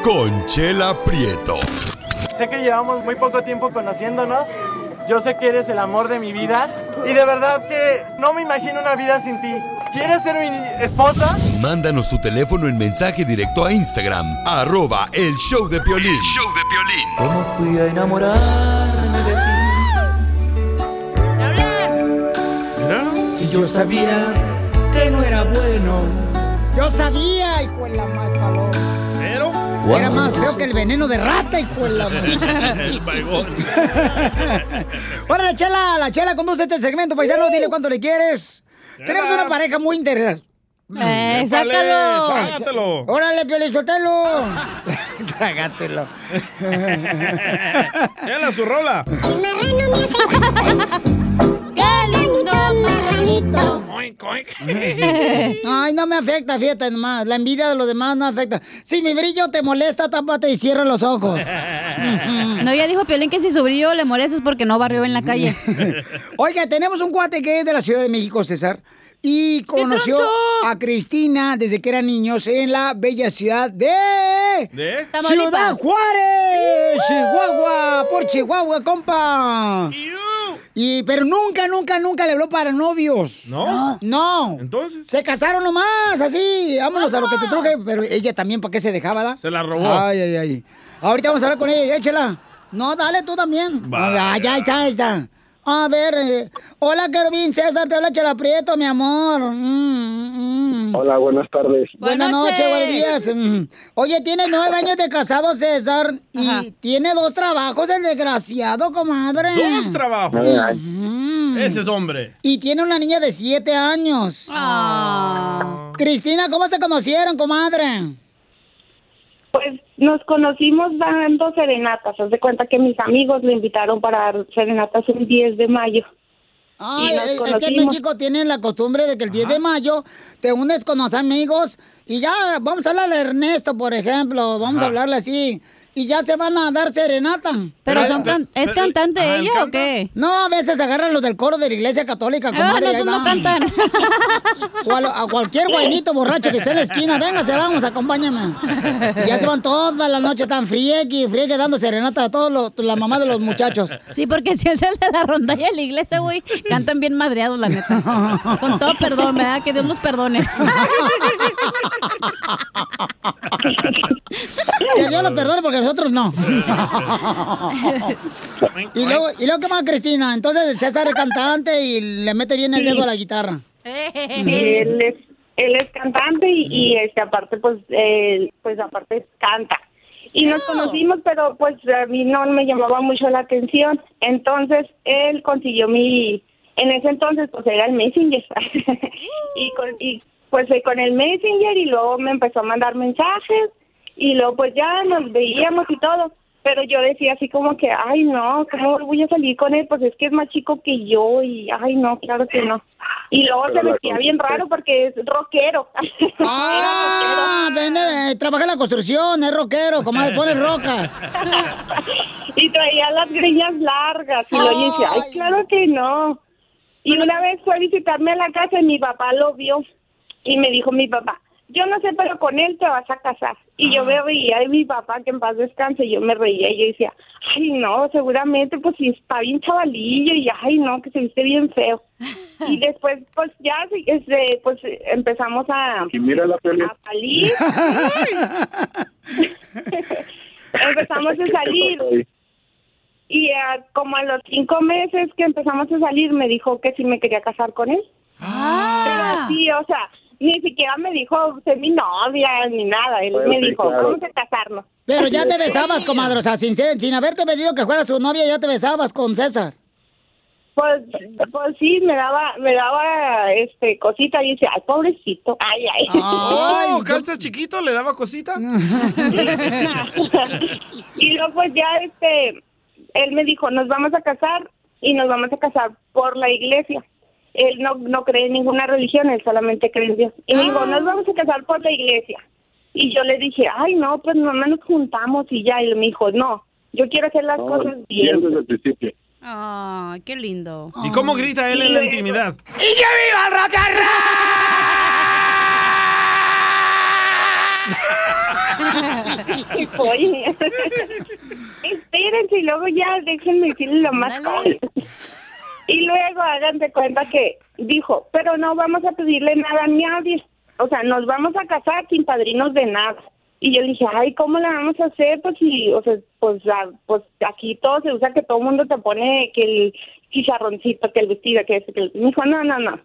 Conchela Prieto. Sé que llevamos muy poco tiempo conociéndonos. Yo sé que eres el amor de mi vida. Y de verdad que no me imagino una vida sin ti. ¿Quieres ser mi esposa? Mándanos tu teléfono en mensaje directo a Instagram, arroba el show de Piolín. show de Piolín. ¿Cómo fui a enamorarme de ti? Si yo sabía que no era bueno. Yo sabía, hijo de la más paloma. Pero. Era más feo que el veneno de rata, hijo de la El. Ahora la chela, la chela conduce este segmento, paisano, dile cuánto le quieres. Tenemos una pareja muy interesante. Eh, Épale, sácalo. trágatelo. Órale, suéltalo. Trágatelo. Chela, su rola. ¡Qué lindo Ay, no me afecta, fíjate nomás. La envidia de los demás no afecta. Si mi brillo te molesta, tápate y cierra los ojos. No, ya dijo Piolín que si su brillo le molesta es porque no barrió en la calle. Oiga, tenemos un cuate que es de la Ciudad de México, César. Y conoció a Cristina desde que eran niños en la bella ciudad de... ¿De? Ciudad Juárez, Chihuahua, por Chihuahua, compa. Y, pero nunca, nunca, nunca le habló para novios. ¿No? No. Entonces. Se casaron nomás, así. Vámonos a lo que te truje. Pero ella también, ¿para qué se dejaba, da? Se la robó. Ay, ay, ay. Ahorita vamos a hablar con ella, échela. No, dale tú también. Va. Ah, ya está, ahí está. A ver, eh, hola, Kervin, César, te habla Chela Prieto, mi amor. Mm, mm. Hola, buenas tardes. Buenas noches, buenos días. Mm. Oye, tiene nueve años de casado, César, y tiene dos trabajos, el desgraciado, comadre. Dos trabajos. Mm. Ese es hombre. Y tiene una niña de siete años. Cristina, ¿cómo se conocieron, comadre? Pues nos conocimos dando serenatas. Haz de cuenta que mis amigos le invitaron para dar serenatas un 10 de mayo. Nos es- es que en. México tienen la costumbre de que el 10 de mayo te unes con los amigos y ya, vamos a hablarle a Ernesto, por ejemplo, vamos a hablarle así. Y ya se van a dar serenata. Pero son can- ¿es cantante ella o qué? No, a veces agarran los del coro de la iglesia católica, Ah, comadre, no, ahí tú no cantan. O a, lo- a cualquier guainito borracho que esté en la esquina, véngase, vamos, acompáñame. Y ya se van toda la noche tan friegue, friegue, dando serenata a todos los, la mamá de los muchachos. Sí, porque si él sale de la rondalla de la iglesia, güey, cantan bien madreados, la neta. Con todo perdón, ¿verdad? Que Dios nos perdone. Que Dios los perdone porque nosotros no. y, luego, ¿Y luego qué más, Cristina? Entonces César es cantante y le mete bien el dedo a la guitarra. él es él es cantante y, y, este aparte pues él, pues aparte canta y nos conocimos pero pues a mí no me llamaba mucho la atención entonces él consiguió mi en ese entonces pues era el messenger y con y pues eh, con el messenger y luego me empezó a mandar mensajes y luego pues ya nos veíamos y todo pero yo decía así como que ay no cómo voy a salir con él pues es que es más chico que yo y ay no claro que no y luego se vestía bien raro porque es rockero. Ah, vende, eh, trabaja en la construcción, es rockero, como pone rocas. y traía las greñas largas y luego yo decía ay. claro que no y una vez fue a visitarme a la casa y mi papá lo vio y me dijo mi papá yo no sé, pero con él te vas a casar. Y yo me veía de mi papá, que en paz descanse, y yo me reía y yo decía, ay, no, seguramente, pues si está bien chavalillo, y ay, no, que se viste bien feo. Y después, pues ya, este, pues empezamos a, Y mira la peli. a salir. empezamos a salir. Y ah, como a los cinco meses que empezamos a salir, me dijo que sí me quería casar con él. Pero sí, o sea, ni siquiera me dijo, mi novia, ni nada. Él me sí, dijo, claro. vamos a casarnos. Pero ya te besabas, comadre, o sea, sin, sin haberte pedido que fuera su novia, ya te besabas con César. Pues, pues sí, me daba, me daba, este, cosita y dice, ay, pobrecito, ay, ay. Oh, calza chiquito, le daba cosita. y luego pues ya, este, él me dijo, nos vamos a casar y nos vamos a casar por la iglesia. Él no, no cree en ninguna religión, él solamente cree en Dios. Y me dijo, nos vamos a casar por la iglesia. Y yo le dije, ay, no, pues nomás nos juntamos y ya. Y él me dijo, no, yo quiero hacer las cosas bien. desde el principio. Ay, qué lindo. ¿Y cómo grita él en la intimidad? ¡Y que viva el rock and Oye, espérense y luego ya déjenme decirle lo más cool. Y luego hagan de cuenta que dijo, pero no vamos a pedirle nada a nadie. O sea, nos vamos a casar sin padrinos de nada. Y yo le dije, ay, ¿cómo la vamos a hacer? Pues, si, o sea, pues, la- pues aquí todo se usa que todo el mundo te pone que el chicharroncito, que el vestido, que eso, que el... Me dijo, no, no, no.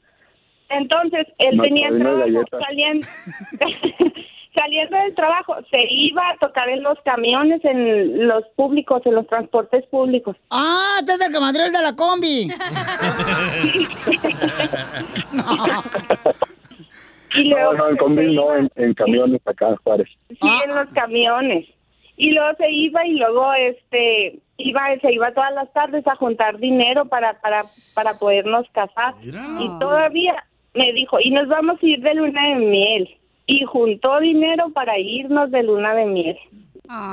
Entonces, él Más tenía trabajo, galletas. saliendo, del trabajo, se iba a tocar en los camiones, en los públicos, en los transportes públicos. Ah, este es el comadril de la combi. Y luego, No, no, en combi no, en, en camiones acá, Juárez. Sí, en los camiones. Y luego se iba y luego este iba se iba todas las tardes a juntar dinero para para para podernos casar. Y todavía me dijo, "Y nos vamos a ir de luna de miel." Y juntó dinero para irnos de luna de miel.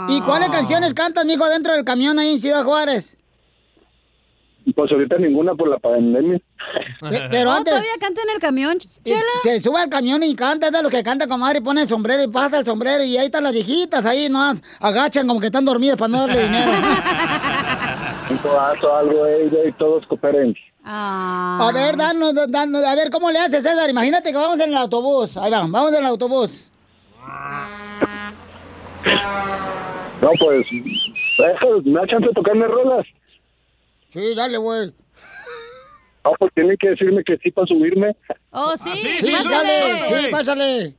¿Y cuáles canciones cantas, mijo, dentro del camión ahí en Ciudad Juárez? Pues ahorita ninguna por la pandemia. Pe- Pero Oh, antes... ¿Todavía canta en el camión, Chela? Se sube al camión y canta, es de lo que canta, comadre, y pone el sombrero y pasa el sombrero y ahí están las viejitas, ahí nomás agachan como que están dormidas para no darle dinero. Un codazo, algo, ella y todos cooperen. A ver, danos, danos, a ver, ¿cómo le haces, César? Imagínate que vamos en el autobús. Ahí va, vamos en el autobús. No, pues, eso, me da chance de tocarme rolas. Sí, dale, güey. No, pues tienen que decirme que sí para subirme. Oh, sí, Sí, dale, sí, pásale.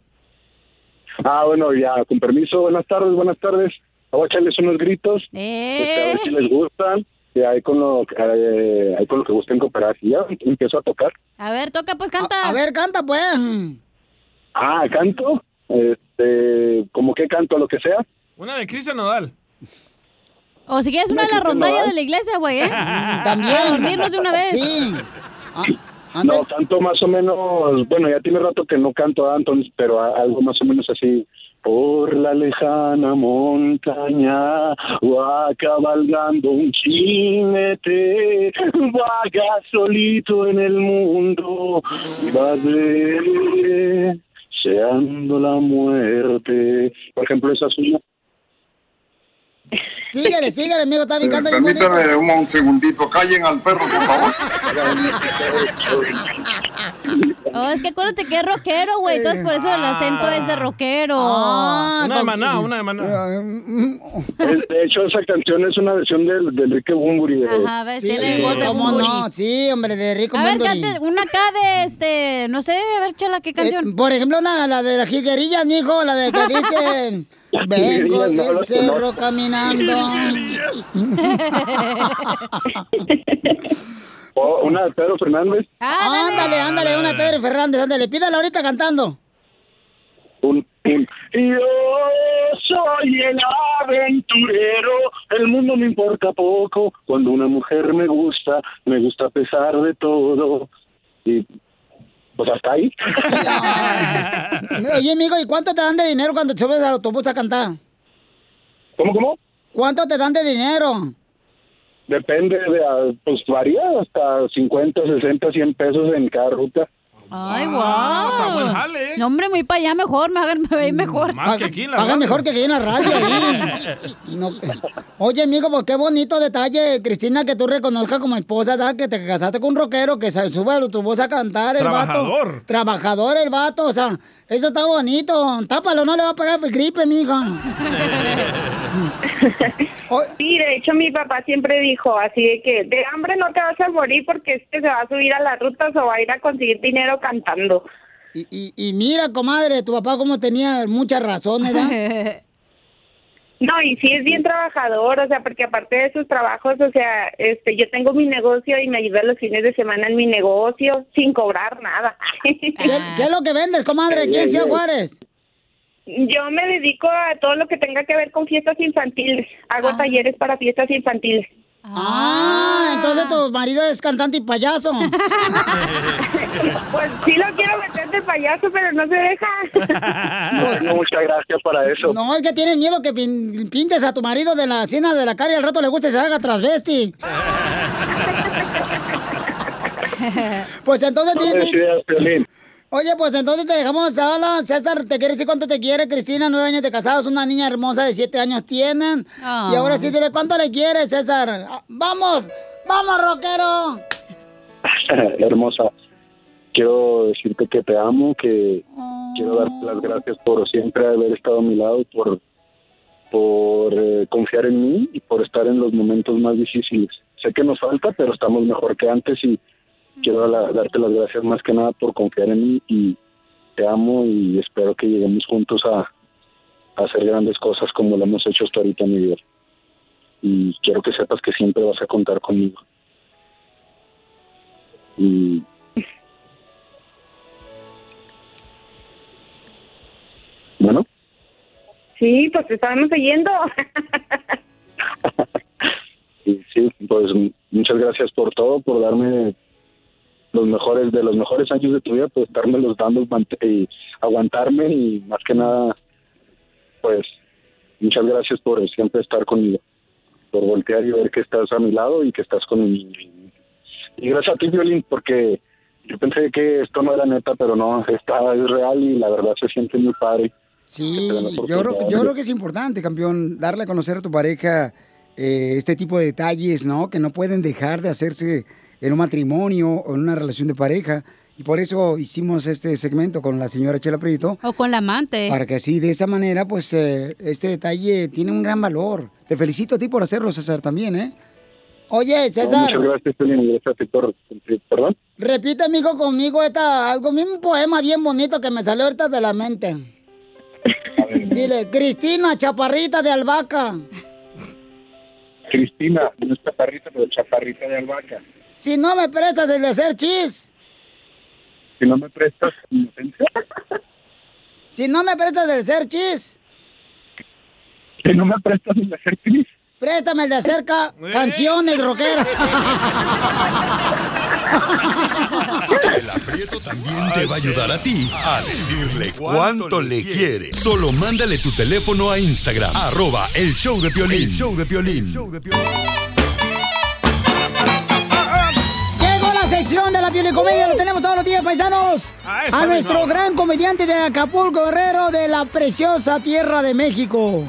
Ah, bueno, ya, con permiso, buenas tardes, buenas tardes. Voy a echarles unos gritos, este, a ver si les gustan. Y ahí con lo, eh, ahí con lo que gusten cooperar. Y ya empiezo a tocar. A ver, toca, pues canta. A, ver, canta, pues. Ah, canto. Este, como que canto, lo que sea. Una de Cristian Nodal. O si quieres una de la rondalla de la iglesia, güey, ¿eh? También. Para dormirnos de una vez. Sí. No, canto más o menos, bueno, ya tiene rato que no canto Anton, pero a- algo más o menos así. Por la lejana montaña va cabalgando un jinete, vaga solito en el mundo, va deseando la muerte. Por ejemplo, esa suya. Síguele, síguele, amigo, está bien, canta. Permítame un, un segundito, callen al perro, por favor. Oh, es que acuérdate que es rockero, güey. Entonces por eso el acento es de rockero. una de maná, una de maná. Es- De hecho, esa canción es una versión del de Enrique Bumburi. de- Ajá, ves, tiene voz de ¿Cómo Bumburi. no? Sí, hombre, de Rico A ver, Bumburi. cante una acá de este, no sé, a ver, chala, ¿qué canción? Eh, por ejemplo, una, la de las jilguerillas, mijo, la de que dice... Vengo no, del las cerro conozco. caminando. O una de Pedro Fernández. ándale, ándale, una de Pedro Fernández, ándale, pídala ahorita cantando. Un, un- Yo soy el aventurero, el mundo me importa poco. Cuando una mujer me gusta, me gusta a pesar de todo. Y pues hasta ahí. Oye, amigo, ¿y cuánto te dan de dinero cuando te subes al autobús a cantar? ¿Cómo, cómo? ¿Cuánto te dan de dinero? Depende de, ah, pues varía hasta 50, 60, 100 pesos en cada ruta. Ay, guau. está buen jale, ¿eh? No, hombre, muy para allá mejor, me hagan me veis mejor. Más que aquí en la radio. mejor que aquí en la radio. ahí. No, Oye, amigo, pues qué bonito detalle, Cristina, que tú reconozcas como esposa, ¿da? que te casaste con un rockero que se sube al autobús a cantar, el Trabajador. vato. Trabajador. el vato, o sea, eso está bonito. Tápalo, no le va a pegar gripe, mija. Sí, de hecho mi papá siempre dijo así de que de hambre no te vas a morir porque es que se va a subir a las rutas o va a ir a conseguir dinero cantando. Y, y, y mira, comadre, tu papá como tenía muchas razones, ¿verdad? No, y sí es bien trabajador, o sea, porque aparte de sus trabajos, o sea, este, yo tengo mi negocio y me ayuda los fines de semana en mi negocio sin cobrar nada. ¿Qué, qué es lo que vendes, comadre? ¿Quién sea Juárez? Yo me dedico a todo lo que tenga que ver con fiestas infantiles. Hago talleres para fiestas infantiles. Ah, entonces tu marido es cantante y payaso. Pues sí lo quiero meter de payaso, pero no se deja. Bueno, muchas gracias para eso. No, es que tienes miedo que pin- pintes a tu marido de la cena de la cara y al rato le guste y se haga transvesti. pues entonces... No tienes-. Oye, pues entonces te dejamos hablar. César, ¿te quiere decir cuánto te quiere? Cristina, nueve años de casados, una niña hermosa de siete años tienen. Y ahora sí, dile cuánto le quieres, César. Ah, ¡Vamos! ¡Vamos, rockero! Hermosa, quiero decirte que te amo, que quiero darte las gracias por siempre haber estado a mi lado, por, por eh, confiar en mí y por estar en los momentos más difíciles. Sé que nos falta, pero estamos mejor que antes y quiero darte las gracias más que nada por confiar en mí y te amo y espero que lleguemos juntos a, a hacer grandes cosas como lo hemos hecho hasta ahorita mi vida. Y quiero que sepas que siempre vas a contar conmigo. Y bueno, Sí, pues te estábamos oyendo. y sí, pues muchas gracias por todo, por darme los mejores de los mejores años de tu vida, pues estarme los dando y aguantarme y más que nada, pues muchas gracias por siempre estar conmigo, por voltear y ver que estás a mi lado y que estás con mi niño. Y, gracias a ti, Violín, porque yo pensé que esto no era neta, pero no, está, es real y la verdad se siente muy padre. Sí, yo creo, yo creo que es importante, campeón, darle a conocer a tu pareja eh, este tipo de detalles, ¿no? Que no pueden dejar de hacerse en un matrimonio o en una relación de pareja. Y por eso hicimos este segmento con la señora Chela Prieto. O con la amante. Para que así, de esa manera, pues, eh, este detalle tiene un gran valor. Te felicito a ti por hacerlo, César, también, ¿eh? Oye, No, César, muchas gracias, gracias por cumplir, perdón. repite, amigo, conmigo esta, algo, un poema bien bonito que me salió ahorita de la mente. Dile, Cristina, chaparrita de albahaca. Cristina, no es chaparrita, pero chaparrita de albahaca. Si no me prestas el de hacer chis, Si no me prestas inocencia, si no me prestas el de hacer chis, si no me prestas el de hacer feliz. préstame el de hacer ca- canciones rockeras. El aprieto también te va a ayudar a ti a decirle cuánto le quiere. Solo mándale tu teléfono a Instagram, arroba el show de Piolín. El show de Piolín. Llegó la sección de la piel y comedia, lo tenemos todos los días, paisanos. Ah, A nuestro gran comediante de Acapulco, Guerrero, de la preciosa tierra de México.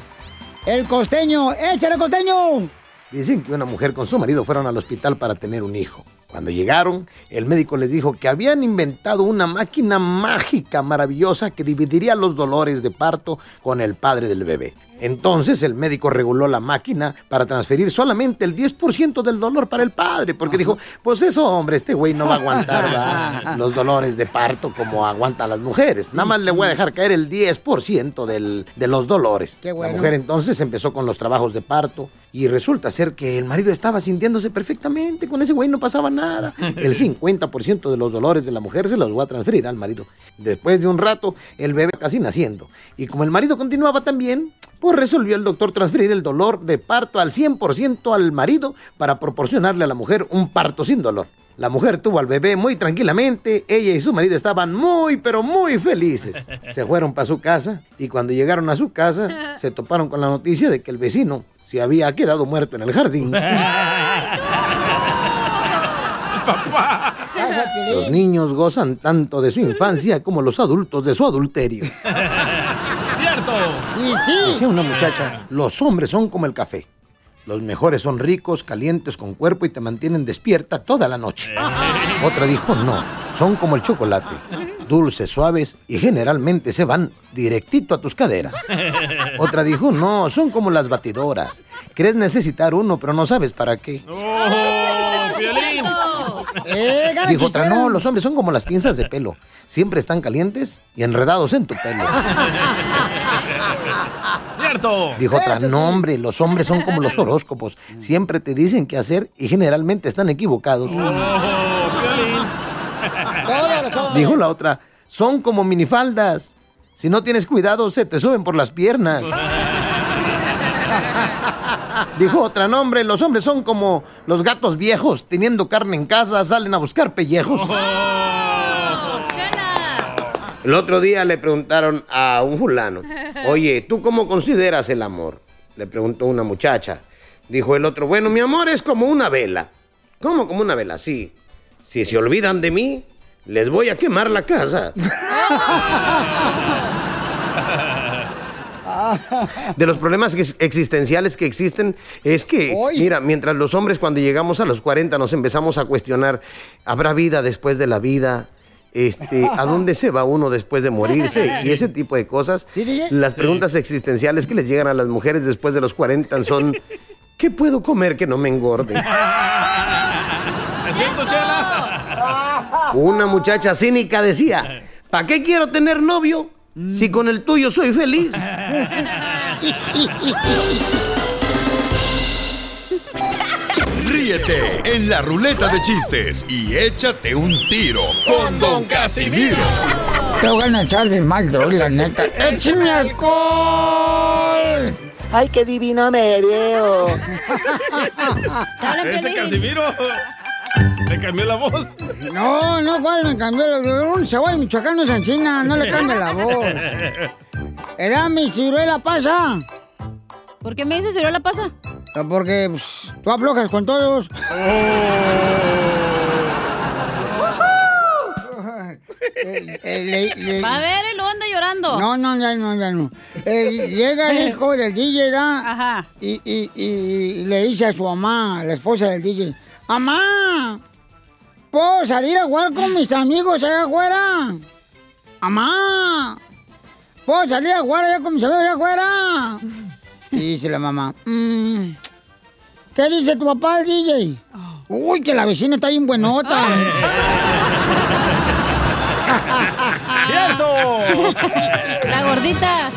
El costeño, échale costeño. Dicen que una mujer con su marido fueron al hospital para tener un hijo. Cuando llegaron, el médico les dijo que habían inventado una máquina mágica maravillosa que dividiría los dolores de parto con el padre del bebé. Entonces el médico reguló la máquina para transferir solamente el 10% del dolor para el padre, porque dijo, pues eso, hombre, este güey no va a aguantar los dolores de parto como aguantan las mujeres. Nada más le voy a dejar caer el 10% del, de los dolores. Qué bueno. La mujer entonces empezó con los trabajos de parto y resulta ser que el marido estaba sintiéndose perfectamente, con ese güey no pasaba nada. El 50% de los dolores de la mujer se los voy a transferir al marido. Después de un rato, el bebé casi naciendo. Y como el marido continuaba también, pues resolvió el doctor transferir el dolor de parto al 100% al marido para proporcionarle a la mujer un parto sin dolor. La mujer tuvo al bebé muy tranquilamente, ella y su marido estaban muy, pero muy felices. Se fueron para su casa y cuando llegaron a su casa se toparon con la noticia de que el vecino se había quedado muerto en el jardín. Los niños gozan tanto de su infancia como los adultos de su adulterio. ¡Cierto! Y sí. Decía una muchacha, los hombres son como el café. Los mejores son ricos, calientes, con cuerpo y te mantienen despierta toda la noche. Otra dijo, no, son como el chocolate. Dulces, suaves y generalmente se van directito a tus caderas. Otra dijo, no, son como las batidoras. Crees necesitar uno, pero no sabes para qué. ¡Oh! Eh, Dijo otra, no, los hombres son como las pinzas de pelo. Siempre están calientes y enredados en tu pelo. ¡Cierto! Dijo otra, no hombre, los hombres son como los horóscopos. Siempre te dicen qué hacer y generalmente están equivocados. Dijo la otra, son como minifaldas. Si no tienes cuidado, se te suben por las piernas. Dijo otra, no hombre, los hombres son como los gatos viejos. Teniendo carne en casa, salen a buscar pellejos. El otro día le preguntaron a un fulano, oye, ¿tú cómo consideras el amor? Le preguntó una muchacha. Dijo el otro, bueno, mi amor es como una vela. ¿Cómo como una vela? Sí. Si se olvidan de mí, les voy a quemar la casa. De los problemas ex- existenciales que existen es que, mira, mientras los hombres cuando llegamos a los 40 nos empezamos a cuestionar, ¿habrá vida después de la vida? Este, ¿A dónde se va uno después de morirse? Y ese tipo de cosas. Las preguntas existenciales que les llegan a las mujeres después de los 40 son, ¿qué puedo comer que no me engorde? ¿Es cierto, Chela? Una muchacha cínica decía, ¿para qué quiero tener novio si con el tuyo soy feliz? Ríete en la ruleta de chistes y échate un tiro con Don Casimiro. Te voy a echar de mal, droga, la neta. ¡Échame alcohol! Ay, qué divino me veo. Ese Casimiro. Le cambió la voz. No, no, ¿cuál me cambió? Un cebolla michoacano es encina, no le cambia la voz. Era mi ciruela pasa. ¿Por qué me dices ciruela pasa? Porque pues, tú aflojas con todos. Eh, eh, le- le- Va a ver, y luego anda llorando. No, no, ya no, ya no. Eh, llega el hijo del DJ, ¿da? Ajá. Y, y, y le dice a su mamá, la esposa del DJ, ¡Mamá! ¿Puedo salir a jugar con mis amigos allá afuera? ¡Mamá! ¿Puedo salir a jugar allá con mis amigos allá afuera? Y dice la mamá, "Mm, ¿qué dice tu papá, el DJ? Uy, que la vecina está bien buenota. ¡Cierto! La gordita.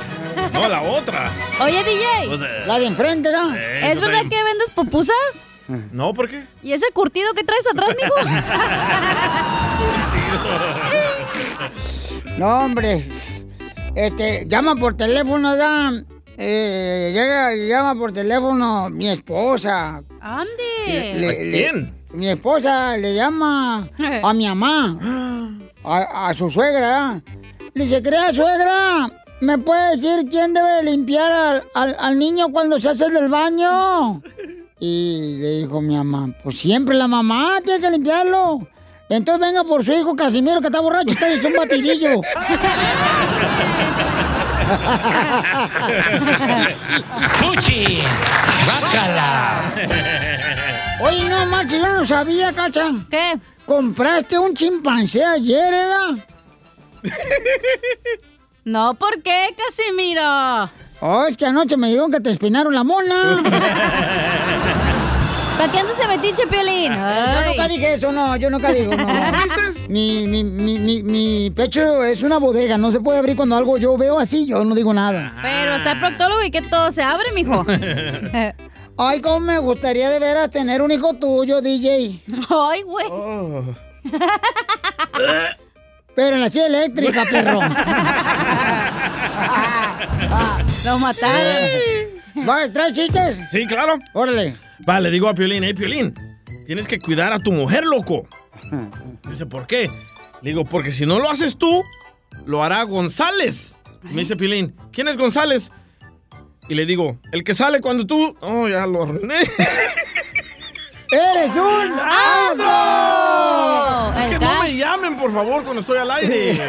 No, la otra. Oye, DJ. Pues, eh, La de enfrente, ¿no? Eh, ¿Es verdad también. que vendes pupusas? No, ¿por qué? ¿Y ese curtido que traes atrás, mijo? No, hombre. Este, llama por teléfono, Dan. Eh, llega, llama por teléfono mi esposa. ¡Ande! Le- ¿A le- quién? mi esposa le llama a mi mamá, a, a su suegra. Le dice, crea suegra, ¿me puede decir quién debe limpiar al, al- al niño cuando se hace del baño? Y le dijo mi mamá, pues siempre la mamá tiene que limpiarlo. Entonces venga por su hijo Casimiro que está borracho, está hecho un batidillo. ¡Fuchi! ¡Bácala! Oye, no, Marci, yo no sabía, Cacha. ¿Qué? ¿Compraste un chimpancé ayer, ¿verdad? No, ¿por qué, Casimiro? Oh, es que anoche me dijeron que te espinaron la mona. ¿Para qué andas de metiche, Piolín? Yo nunca dije eso, no, yo nunca digo, no. Mi, mi, mi, mi, mi pecho es una bodega, no se puede abrir cuando algo yo veo así, yo no digo nada. Pero está el proctólogo y que todo se abre, mijo. Ay, cómo me gustaría de veras tener un hijo tuyo, DJ. Ay, güey. Pero en la silla eléctrica, perro. Lo mataron. Va, ¿traes chistes? Sí, claro. Órale. Va, le digo a Piolín, hey, Piolín, tienes que cuidar a tu mujer, loco. Dice, ¿por qué? Le digo, porque si no lo haces tú, lo hará González. Me dice Piolín, ¿quién es González? Y le digo, el que sale cuando tú... Oh, ya lo arruiné. ¡Eres un asno! Favor, cuando estoy al aire.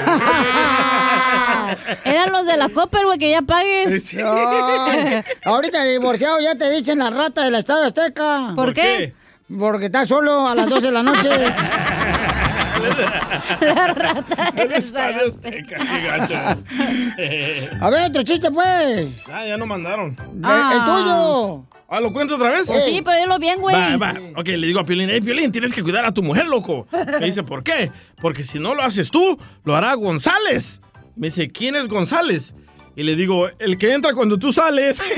Eran los de la Copper, güey, que ya pagues. Ay, ahorita divorciado ya te dicen la rata del Estado Azteca. ¿Por qué? Porque estás solo a las 12 de la noche. La rata del Estadio Azteca, qué gacho. A ver, otro chiste, pues. Ah, ya no mandaron. De- El tuyo. Ah, ¿Lo cuento otra vez? Pues sí, pero dilo bien, güey. Va, va. Ok, le digo a Piolín, hey, Piolín, tienes que cuidar a tu mujer, loco. Me dice, ¿por qué? Porque si no lo haces tú, lo hará González. Me dice, ¿quién es González? Y le digo, el que entra cuando tú sales.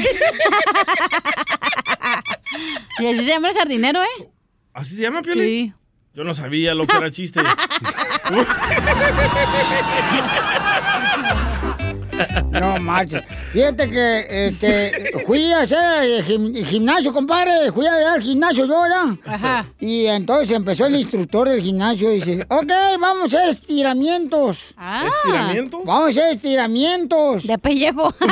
Y así se llama el jardinero, ¿eh? ¿Así se llama, Piolín? Sí. Yo no sabía lo que era chiste. No marches. Fíjate que este, fui a hacer el gim- gimnasio, compadre. Fui a al gimnasio yo, ¿ya? Ajá. Y entonces empezó el instructor del gimnasio y dice, ok, vamos a hacer estiramientos. Ah. ¿Estiramientos? Vamos a hacer estiramientos. De pellejo.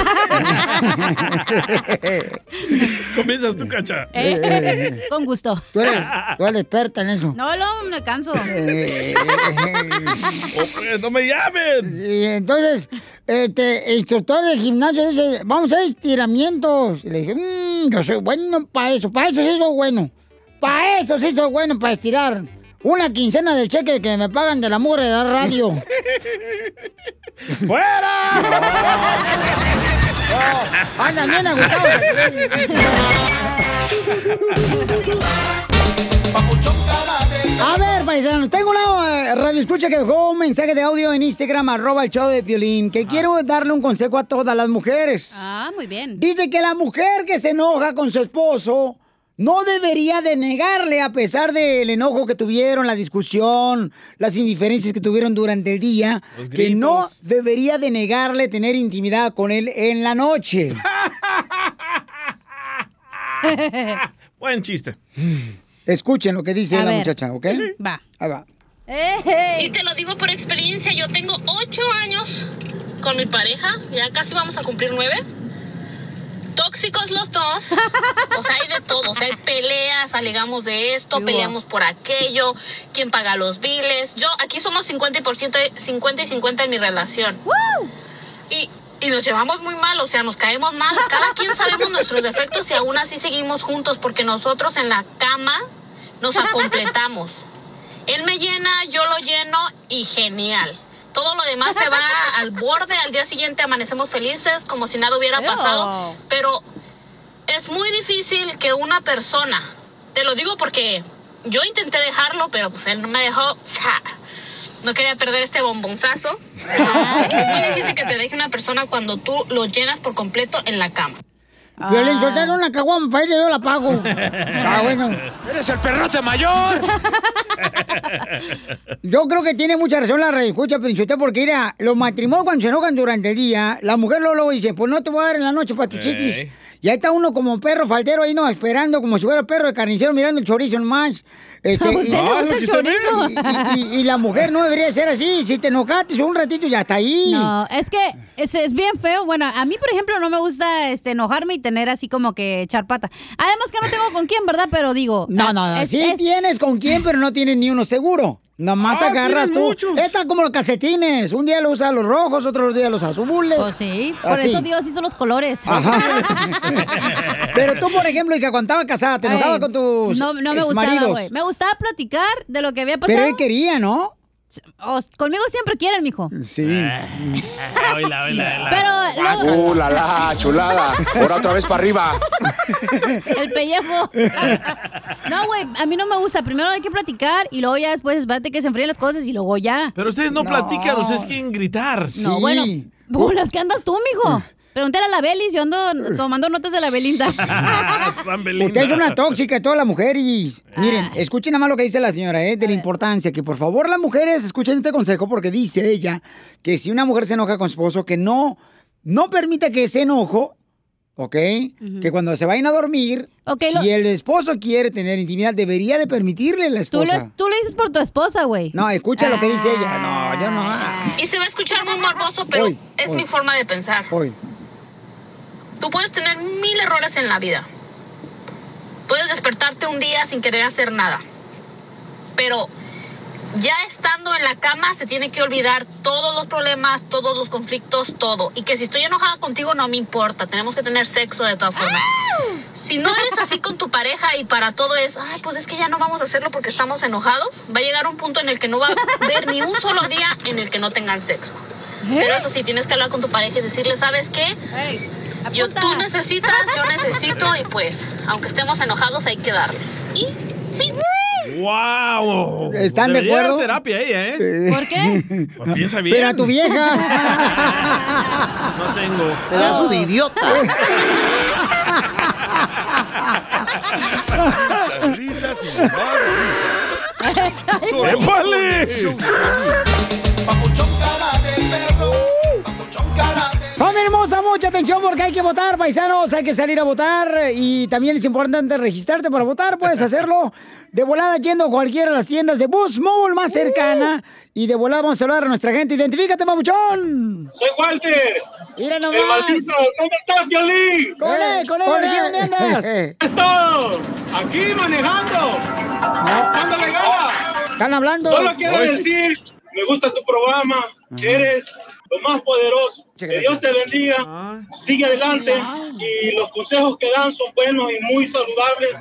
Comienzas tú, cacha. Eh, Con gusto. Tú eres, tú eres experta en eso. No, no, me canso. Eh, Hombre, no me llamen. Y entonces, este, instructor del gimnasio dice, vamos a hacer estiramientos. Y le dije, "Mm, yo soy bueno para eso, para eso sí soy bueno. Para eso sí soy bueno, para estirar. Una quincena del cheque que me pagan de la mugre de la radio. ¡Fuera! Andan bien agustados. A ver, paisanos, tengo una eh, radio escucha que dejó un mensaje de audio en Instagram, arroba el show de Piolín, que quiero darle un consejo a todas las mujeres. Ah, muy bien. Dice que la mujer que se enoja con su esposo no debería de negarle a pesar del enojo que tuvieron, la discusión, las indiferencias que tuvieron durante el día, que no debería de negarle tener intimidad con él en la noche. Buen chiste. Escuchen lo que dice A la ver. muchacha, ¿ok? Va. Ahí va. Y te lo digo por experiencia, yo tengo ocho años con mi pareja, ya casi vamos a cumplir nueve. Tóxicos los dos, o sea, hay de todo, o sea, hay peleas, alegamos de esto, peleamos por aquello, quién paga los biles. Yo, aquí somos 50%, 50 y 50 en mi relación. Y, y nos llevamos muy mal, o sea, nos caemos mal. Cada quien sabemos nuestros defectos y aún así seguimos juntos porque nosotros en la cama nos acompletamos. Él me llena, yo lo lleno y genial. Todo lo demás se va al borde, al día siguiente amanecemos felices como si nada hubiera pasado. Pero es muy difícil que una persona, te lo digo porque yo intenté dejarlo, pero pues él no me dejó. O sea, no quería perder este bombonzazo. Es muy difícil que te deje una persona cuando tú lo llenas por completo en la cama. Violín, soltaron una caguama para ella, yo la pago. Ah, bueno. ¡Eres el perrote mayor! Yo creo que tiene mucha razón la escucha Pinchota, porque mira, los matrimonios cuando se enojan durante el día, la mujer luego, luego dice, pues no te voy a dar en la noche para tus chiquis. Y ahí está uno como perro faltero ahí, no, esperando, como si fuera perro de carnicero, mirando el chorizo nomás. Este, ¿A usted le gusta el chorizo? Y, y- y la mujer no debería ser así. Si te enojaste un ratito, ya está ahí. No, es que es, es bien feo. Bueno, a mí, por ejemplo, no me gusta este, enojarme y tener así como que echar pata. Además que no tengo con quién, ¿verdad? Pero digo... No, no, no. es- sí es- tienes con quién, pero no tienes ni uno seguro. Nomás Ah, agarras tú. muchos. Como los calcetines. Un día lo usas los rojos, otro día los azules. Pues sí, por Así. eso Dios hizo los colores. Pero tú, por ejemplo, y que cuando estaba casada, te enojabas Ay, con tus No, no me gustaba, exmaridos. güey. Me gustaba platicar de lo que había pasado. Pero él quería, ¿no? O- conmigo siempre quieren, mijo. Sí. Oíla, oíla, oíla. Pero luego- ¡Uh, la la, chulada! Ahora otra vez para arriba. El pellejo. No, güey, a mí no me gusta. Primero hay que platicar y luego ya después espérate que se enfríen las cosas y luego ya. Pero ustedes no, platican, ustedes quieren gritar. No, bueno, bulas, ¿qué andas tú, mijo? Pregúntale a la Belis, yo ando tomando notas de la Belinda. Usted es una tóxica, toda la mujer. Y miren, escuchen nada más lo que dice la señora, ¿eh? De la importancia. Que por favor, las mujeres escuchen este consejo porque dice ella que si una mujer se enoja con su esposo, que no, no permita que ese enojo, ¿ok? Que cuando se vayan a dormir, si el esposo quiere tener intimidad, debería de permitirle a la Tú esposa. lo, tú lo dices por tu esposa, güey. No, escucha lo que dice ella. No, yo no. Y se va a escuchar muy morboso, pero Hoy, es hoy. mi forma de pensar. Hoy. Tú puedes tener mil errores en la vida. Puedes despertarte un día sin querer hacer nada. Pero ya estando en la cama se tiene que olvidar todos los problemas, todos los conflictos, todo. Y que si estoy enojada contigo no me importa. Tenemos que tener sexo de todas formas. Si no eres así con tu pareja y para todo es, ay, pues es que ya no vamos a hacerlo porque estamos enojados, va a llegar un punto en el que no va a haber ni un solo día en el que no tengan sexo. Pero eso sí, tienes que hablar con tu pareja y decirle, ¿sabes qué? Yo, tú necesitas, yo necesito y pues, aunque estemos enojados, hay que darle. Y sí. ¡Wow! ¿Están de Debería acuerdo? dar terapia ella, ¿eh? ¿Por qué? Pues piensa bien. Pero a tu vieja. No tengo. Pedazo de idiota. Risas, risas y más risas. Solo ¡Épale! el show de Piolín. Familia hermosa, mucha atención porque hay que votar, paisanos, hay que salir a votar y también es importante registrarte para votar, puedes hacerlo de volada yendo a cualquiera de las tiendas de Bus Mobile más cercana y de volada vamos a hablar a nuestra gente. Identifícate, papuchón. Soy Walter. Mira El nomás. maldito. ¿Cómo estás, Violín? Con él, con él, Con él. ¿dónde andas? Es todo. Aquí manejando. Dándole ganas. Están hablando. Solo quiero decir, me gusta tu programa. Eres lo más poderoso. Que Dios te bendiga. Sigue adelante. Y los consejos que dan son buenos y muy saludables.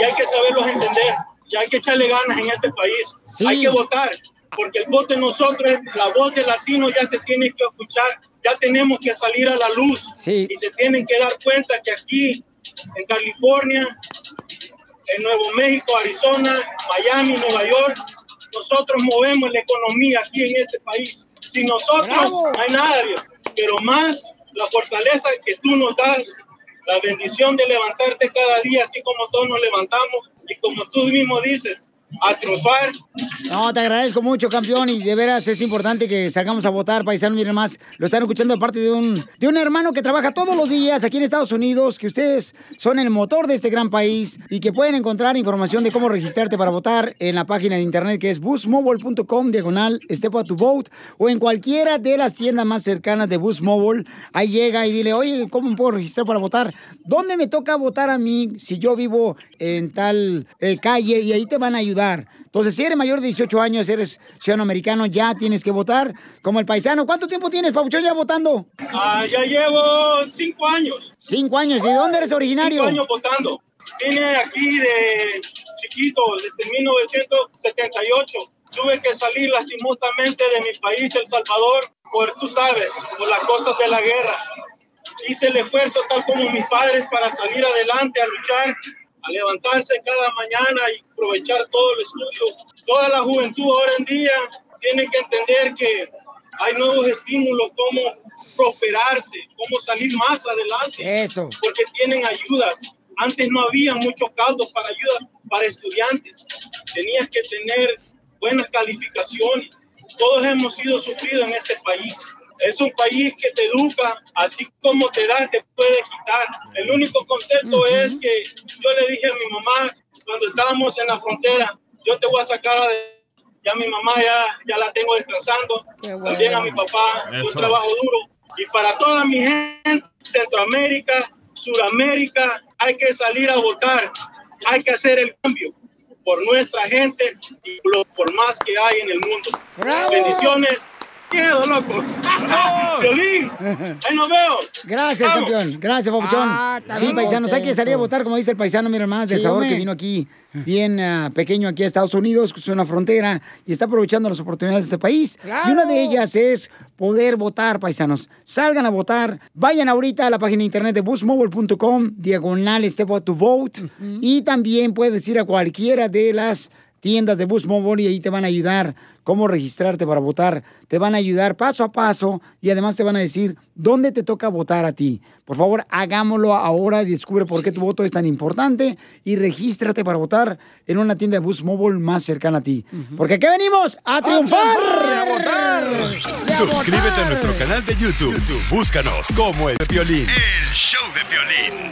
Y hay que saberlos entender. Y hay que echarle ganas en este país. Hay que votar. Porque el voto de nosotros, la voz de latino ya se tiene que escuchar. Ya tenemos que salir a la luz. Y se tienen que dar cuenta que aquí, en California, en Nuevo México, Arizona, Miami, Nueva York, nosotros movemos la economía aquí en este país. Sin nosotros Bravo. no hay nadie, pero más la fortaleza que tú nos das, la bendición de levantarte cada día, así como todos nos levantamos y como tú mismo dices, a triunfar. No, te agradezco mucho, campeón, y de veras es importante que salgamos a votar, paisano, miren más, lo están escuchando de parte de un, de un hermano que trabaja todos los días aquí en Estados Unidos, que ustedes son el motor de este gran país y que pueden encontrar información de cómo registrarte para votar en la página de internet que es busmobile.com, diagonal, step to vote, o en cualquiera de las tiendas más cercanas de Bus Mobile. Ahí llega y dile, oye, ¿cómo puedo registrar para votar? ¿Dónde me toca votar a mí si yo vivo en tal eh, calle? Y ahí te van a ayudar. Entonces, si eres mayor de 18 años, eres ciudadano americano, ya tienes que votar como el paisano. ¿Cuánto tiempo tienes, Pabuchón, ya votando? Ah, ya llevo cinco años. Cinco años. ¿Y de dónde eres originario? Cinco años votando. Vine aquí de chiquito, desde 1978. Tuve que salir lastimosamente de mi país, El Salvador, por, tú sabes, por las cosas de la guerra. Hice el esfuerzo tal como mis padres para salir adelante, a luchar, a levantarse cada mañana y aprovechar todo el estudio. Toda la juventud ahora en día tiene que entender que hay nuevos estímulos como prosperarse, cómo salir más adelante. Eso. Porque tienen ayudas. Antes no había muchos caldos para ayuda para estudiantes. Tenías que tener buenas calificaciones. Todos hemos sido sufridos en este país. Es un país que te educa, así como te da, te puede quitar. El único concepto es que yo le dije a mi mamá cuando estábamos en la frontera, yo te voy a sacar de... Ya mi mamá ya, ya la tengo descansando, también a mi papá, Eso. un trabajo duro. Y para toda mi gente, Centroamérica, Suramérica, hay que salir a votar, hay que hacer el cambio por nuestra gente y por más que hay en el mundo. ¡Bravo! Bendiciones. Miedo, loco. Violín, ahí nos veo. Gracias, Vamos. campeón. Gracias, Pabuchón. Ah, sí, paisanos, hay que salir a votar, como dice el paisano, mira más, del Sí, sabor hombre. que vino aquí, bien ah, pequeño aquí a Estados Unidos, que es una frontera, y está aprovechando las oportunidades de este país. Y una de ellas es poder votar, paisanos. Salgan a votar. Vayan ahorita a la página de internet de busmobile.com, diagonal step out to vote. Y también puedes ir a cualquiera de las tiendas de Bus Mobile y ahí te van a ayudar cómo registrarte para votar. Te van a ayudar paso a paso y además te van a decir dónde te toca votar a ti. Por favor, hagámoslo ahora y descubre por qué tu voto es tan importante y regístrate para votar en una tienda de Bus Mobile más cercana a ti. Porque aquí venimos a triunfar. ¡A votar! Suscríbete a nuestro canal de YouTube. YouTube, Búscanos como el Piolín. El show de Piolín.